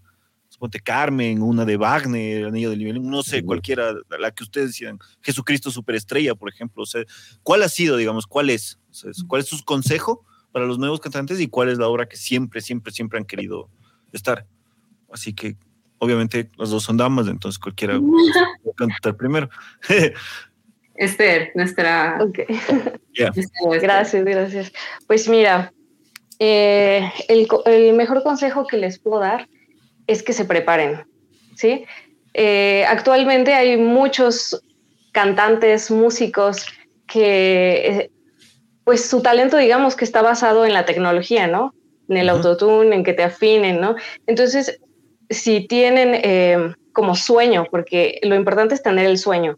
Suponte Carmen, una de Wagner, Anillo del Nivel, no sé, cualquiera, la que ustedes decían, Jesucristo Superestrella, por ejemplo. O sea, ¿cuál ha sido, digamos, cuál es? ¿Cuál es su consejo para los nuevos cantantes y cuál es la obra que siempre, siempre, siempre han querido estar? Así que obviamente las dos son damas, entonces cualquiera puede cantar primero. Esther, nuestra... Gracias, gracias. Pues mira, eh, el, mejor consejo que les puedo dar es que se preparen, ¿sí? Eh, actualmente hay muchos cantantes, músicos que, eh, pues su talento, digamos, que está basado en la tecnología, ¿no? En el autotune, en que te afinen, ¿no? Entonces, si tienen eh, como sueño, porque lo importante es tener el sueño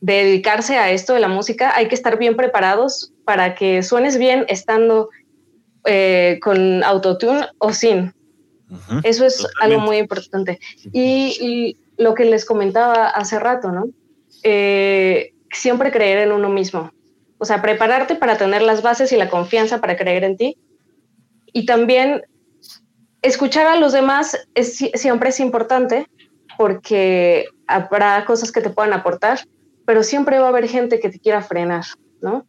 de dedicarse a esto de la música, hay que estar bien preparados para que suenes bien estando eh, con autotune o sin. Eso es algo muy importante. Y, lo que les comentaba hace rato, ¿no? Eh, siempre creer en uno mismo. O sea, prepararte para tener las bases y la confianza para creer en ti. Y también escuchar a los demás es, siempre es importante porque habrá cosas que te puedan aportar, pero siempre va a haber gente que te quiera frenar, ¿no?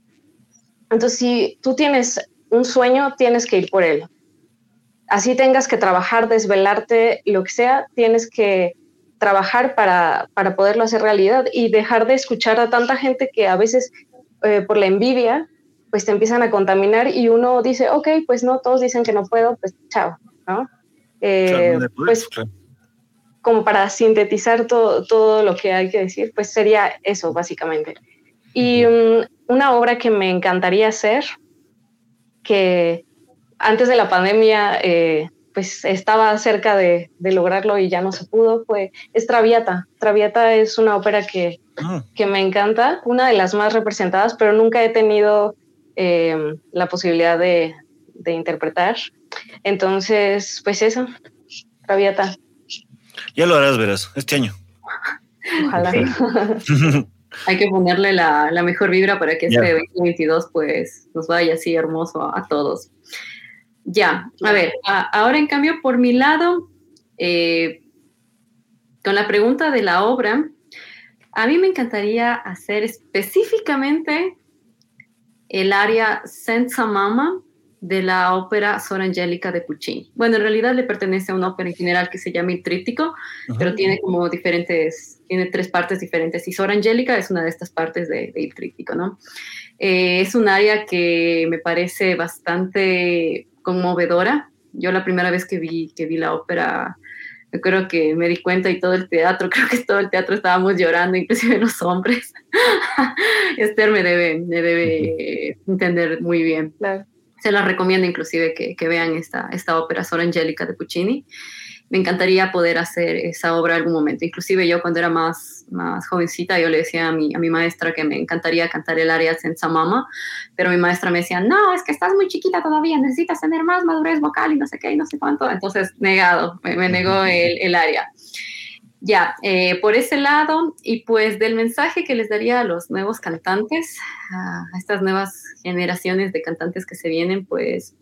Entonces, si tú tienes un sueño, tienes que ir por él. Así tengas que trabajar, desvelarte, lo que sea, tienes que trabajar para, para poderlo hacer realidad y dejar de escuchar a tanta gente que a veces eh, por la envidia, pues te empiezan a contaminar y uno dice, ok, pues no, todos dicen que no puedo, pues chao, ¿no? Eh, pues como para sintetizar todo, todo lo que hay que decir, pues sería eso básicamente. Y mm, una obra que me encantaría hacer, que antes de la pandemia eh, pues estaba cerca de, lograrlo y ya no se pudo, fue, es Traviata. Traviata es una ópera que, ah. que me encanta, una de las más representadas, pero nunca he tenido em, la posibilidad de, de, interpretar. Entonces, pues eso, Traviata. Ya lo harás, verás, este año. Ojalá. Hay que ponerle la, la, mejor vibra para que este 2022 pues nos vaya así hermoso a todos. Ya, a ver, ahora en cambio, por mi lado, eh, con la pregunta de la obra, a mí me encantaría hacer específicamente el área Senza Mama de la ópera Sor Angélica de Puccini. Bueno, en realidad le pertenece a una ópera en general que se llama El Tríptico, pero tiene como diferentes, tiene tres partes diferentes y Sor Angélica es una de estas partes de, de Tríptico, ¿no? Eh, es un área que me parece bastante conmovedora. Yo la primera vez que vi, que vi la ópera, yo creo que me di cuenta y todo el teatro, creo que todo el teatro estábamos llorando, inclusive los hombres. Esther me debe, me debe entender muy bien. Se la recomiendo inclusive que, que, vean esta, esta ópera Sor Angélica de Puccini me encantaría poder hacer esa obra algún momento. Inclusive yo cuando era más, más jovencita, yo le decía a mi, a mi maestra que me encantaría cantar el área Senza Mama, pero mi maestra me decía, no, es que estás muy chiquita todavía, necesitas tener más madurez vocal y no sé qué, y no sé cuánto. Entonces, negado, me, negó el, el, área. Ya, eh, por ese lado, y pues del mensaje que les daría a los nuevos cantantes, a estas nuevas generaciones de cantantes que se vienen, pues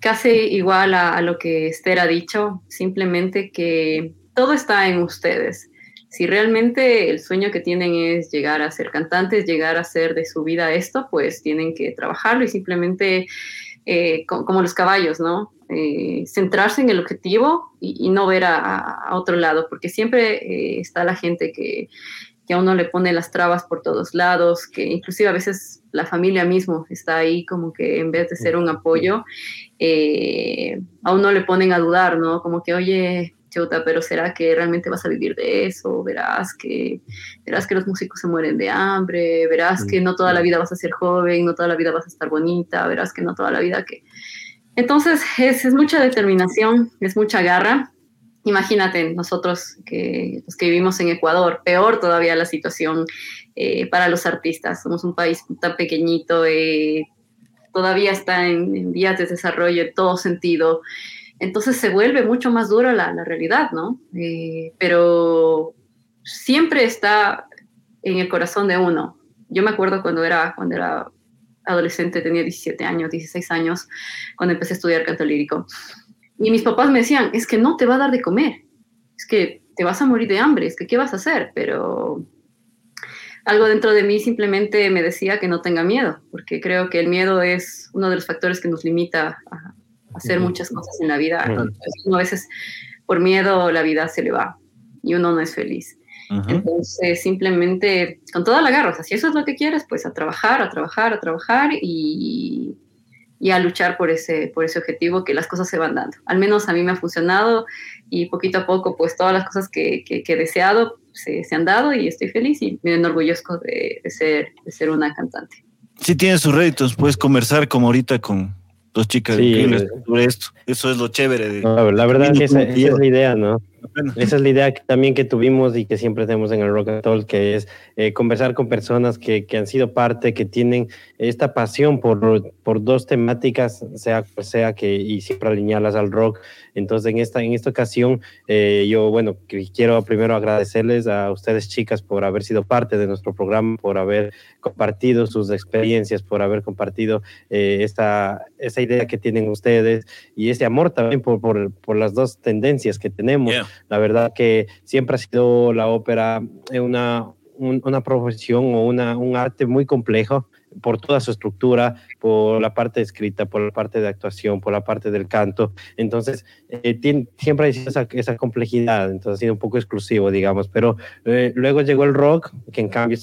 casi igual a, lo que Esther ha dicho, simplemente que todo está en ustedes. Si realmente el sueño que tienen es llegar a ser cantantes, llegar a ser de su vida esto, pues tienen que trabajarlo y simplemente, eh, como, los caballos, ¿no? Eh, centrarse en el objetivo y, no ver a, otro lado, porque siempre eh, está la gente que, que a uno le pone las trabas por todos lados, que inclusive a veces la familia mismo está ahí como que en vez de ser un apoyo, eh, a uno le ponen a dudar, ¿no? Como que, oye, Pero ¿será que realmente vas a vivir de eso? Verás que, verás que los músicos se mueren de hambre, verás que no toda la vida vas a ser joven, no toda la vida vas a estar bonita, verás que no toda la vida que... Entonces es, es mucha determinación, es mucha garra Imagínate, nosotros que, los que vivimos en Ecuador, peor todavía la situación eh, para los artistas. Somos un país tan pequeñito, eh, todavía está en, vías de desarrollo en todo sentido. Entonces se vuelve mucho más dura la, la realidad, ¿no? Eh, pero siempre está en el corazón de uno. Yo me acuerdo cuando era, cuando era adolescente, tenía 17 años, 16 años, cuando empecé a estudiar canto lírico. Y mis papás me decían, es que no te va a dar de comer, es que te vas a morir de hambre, es que ¿qué vas a hacer? Pero algo dentro de mí simplemente me decía que no tenga miedo, porque creo que el miedo es uno de los factores que nos limita a hacer muchas cosas en la vida. a veces por miedo la vida se le va y uno no es feliz. Entonces, simplemente con toda la garra, o sea, si eso es lo que quieres, pues a trabajar, a trabajar, a trabajar y y a luchar por ese, por ese objetivo que las cosas se van dando. Al menos a mí me ha funcionado y poquito a poco pues todas las cosas que, que, he deseado se, se, han dado y estoy feliz y me enorgullezco de, de, ser, de ser una cantante. Sí tienes sus réditos, puedes conversar como ahorita con dos chicas sí, sobre esto. Eso es lo chévere. De, no, la verdad que esa, esa, es la idea, ¿no? esa es la idea también que tuvimos y que siempre tenemos en el Rock and Talk, que es eh, conversar con personas que, que, han sido parte, que tienen esta pasión por, por dos temáticas, sea sea que, y siempre alinearlas al rock. Entonces, en esta, en esta ocasión, eh, yo, bueno, quiero primero agradecerles a ustedes, chicas, por haber sido parte de nuestro programa, por haber compartido sus experiencias, por haber compartido eh, esta, esa idea que tienen ustedes y ese amor también por, por, por las dos tendencias que tenemos. La verdad que siempre ha sido la ópera una, una profesión o una, un arte muy complejo por toda su estructura, por la parte escrita, por la parte de actuación, por la parte del canto. Entonces, eh, siempre ha esa, esa, complejidad, entonces ha sido un poco exclusivo, digamos, pero eh, luego llegó el rock, que en cambio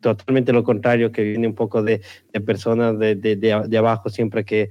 totalmente lo contrario, que viene un poco de, de personas de, abajo, siempre que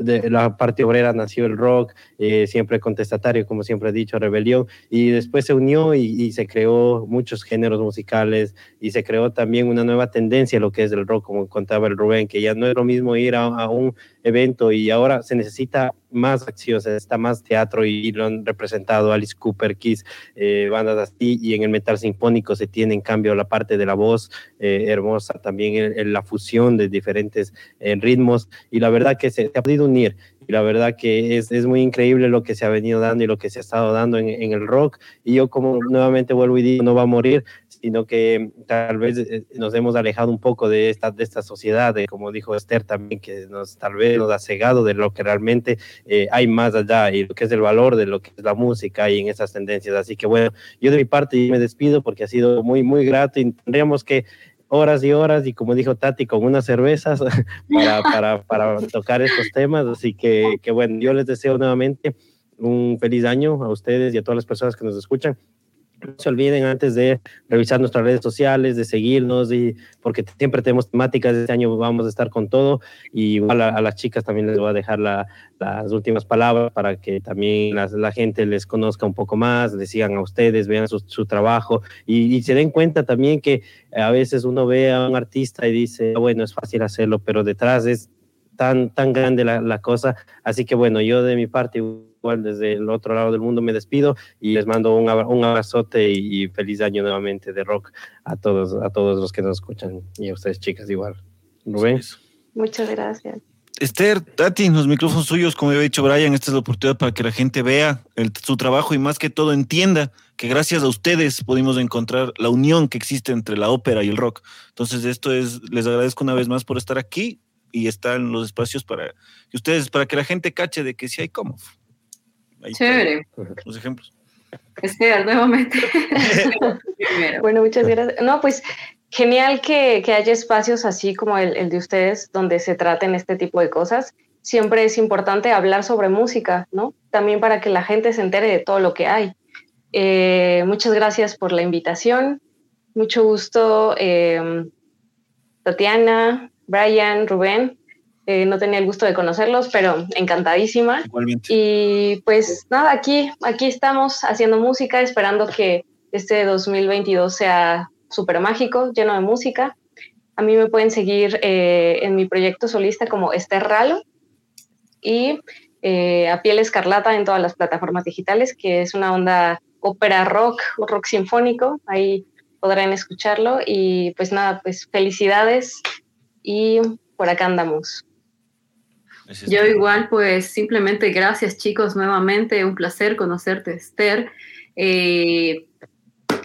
de la parte obrera nació el rock, eh, siempre contestatario, como siempre he dicho, rebelión, y después se unió y, y, se creó muchos géneros musicales y se creó también una nueva tendencia lo que es el rock, como contaba el Rubén, que ya no es lo mismo ir a, a un evento y ahora se necesita más acción, se necesita más teatro y lo han representado Alice Cooper, Kiss, eh, bandas así, y en el metal sinfónico se tiene en cambio la parte de la voz eh, hermosa, también en, la fusión de diferentes eh, ritmos, y la verdad que se, ha podido unir, y la verdad que es, es, muy increíble lo que se ha venido dando y lo que se ha estado dando en, en el rock, y yo como nuevamente vuelvo y digo, no va a morir, sino que tal vez eh, nos hemos alejado un poco de esta, de esta sociedad, de, como dijo Esther también, que nos tal vez nos ha cegado de lo que realmente eh, hay más allá y lo que es el valor de lo que es la música y en esas tendencias. Así que bueno, yo de mi parte me despido porque ha sido muy, muy grato y tendríamos que horas y horas y como dijo Tati, con unas cervezas para, para, para tocar estos temas. Así que, que bueno, yo les deseo nuevamente un feliz año a ustedes y a todas las personas que nos escuchan no se olviden antes de revisar nuestras redes sociales, de seguirnos, y, porque siempre tenemos temáticas. Este año vamos a estar con todo. Y a, a las chicas también les voy a dejar la, las últimas palabras para que también la, la, gente les conozca un poco más, les sigan a ustedes, vean su, trabajo y, y, se den cuenta también que a veces uno ve a un artista y dice, bueno, es fácil hacerlo, pero detrás es tan, tan grande la, la cosa. Así que bueno, yo de mi parte igual desde el otro lado del mundo me despido y les mando un, un abrazote y, y, feliz año nuevamente de rock a todos, a todos los que nos escuchan y a ustedes chicas igual. Rubén. Muchas gracias. Esther, Tati, los micrófonos suyos, como había dicho Brian, esta es la oportunidad para que la gente vea el, su trabajo y más que todo entienda que gracias a ustedes pudimos encontrar la unión que existe entre la ópera y el rock. Entonces, esto es, les agradezco una vez más por estar aquí y estar en los espacios para que ustedes, para que la gente cache de que sí hay cómo. Ahí Chévere. Los ejemplos. Nuevamente. bueno, muchas gracias. No, pues genial que, que haya espacios así como el, el, de ustedes donde se traten este tipo de cosas. Siempre es importante hablar sobre música, ¿no? También para que la gente se entere de todo lo que hay. Eh, muchas gracias por la invitación. Mucho gusto, eh, Tatiana, Brian, Rubén. Eh, no tenía el gusto de conocerlos, pero encantadísima. Igualmente. Y pues nada, aquí, aquí estamos haciendo música, esperando que este 2022 sea súper mágico, lleno de música. A mí me pueden seguir eh, en mi proyecto solista como Esther Ralo y eh, a Piel Escarlata en todas las plataformas digitales, que es una onda ópera rock, rock sinfónico. Ahí podrán escucharlo. Y pues nada, pues felicidades y por acá andamos. Yo igual, pues simplemente gracias chicos nuevamente, un placer conocerte Esther. Eh,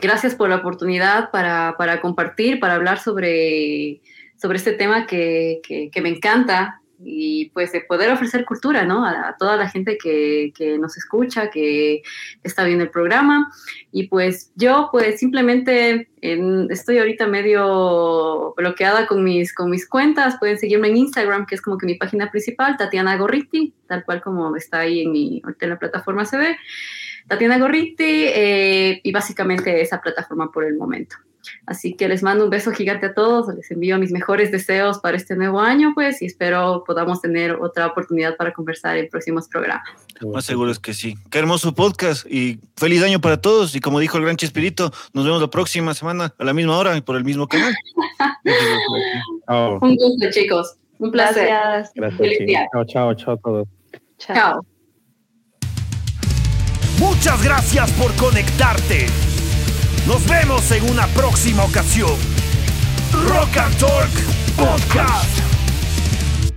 gracias por la oportunidad para, para, compartir, para hablar sobre, sobre este tema que, que, que, me encanta y pues de poder ofrecer cultura, ¿no? A, toda la gente que, que, nos escucha, que está viendo el programa. Y pues yo pues simplemente en, estoy ahorita medio bloqueada con mis, con mis cuentas. Pueden seguirme en Instagram, que es como que mi página principal, Tatiana Gorriti, tal cual como está ahí en, mi, la plataforma se ve. Tatiana Gorriti eh, y básicamente esa plataforma por el momento. Así que les mando un beso gigante a todos, les envío mis mejores deseos para este nuevo año, pues, y espero podamos tener otra oportunidad para conversar en próximos programas. Más seguro es que sí. Qué hermoso podcast y feliz año para todos. Y como dijo el gran Chespirito, nos vemos la próxima semana a la misma hora y por el mismo canal. oh. Un gusto, chicos. Un placer. Gracias. Gracias chao, chao, chao a todos. chao. chao. Muchas gracias por conectarte. Nos vemos en una próxima ocasión. Rock and Talk Podcast.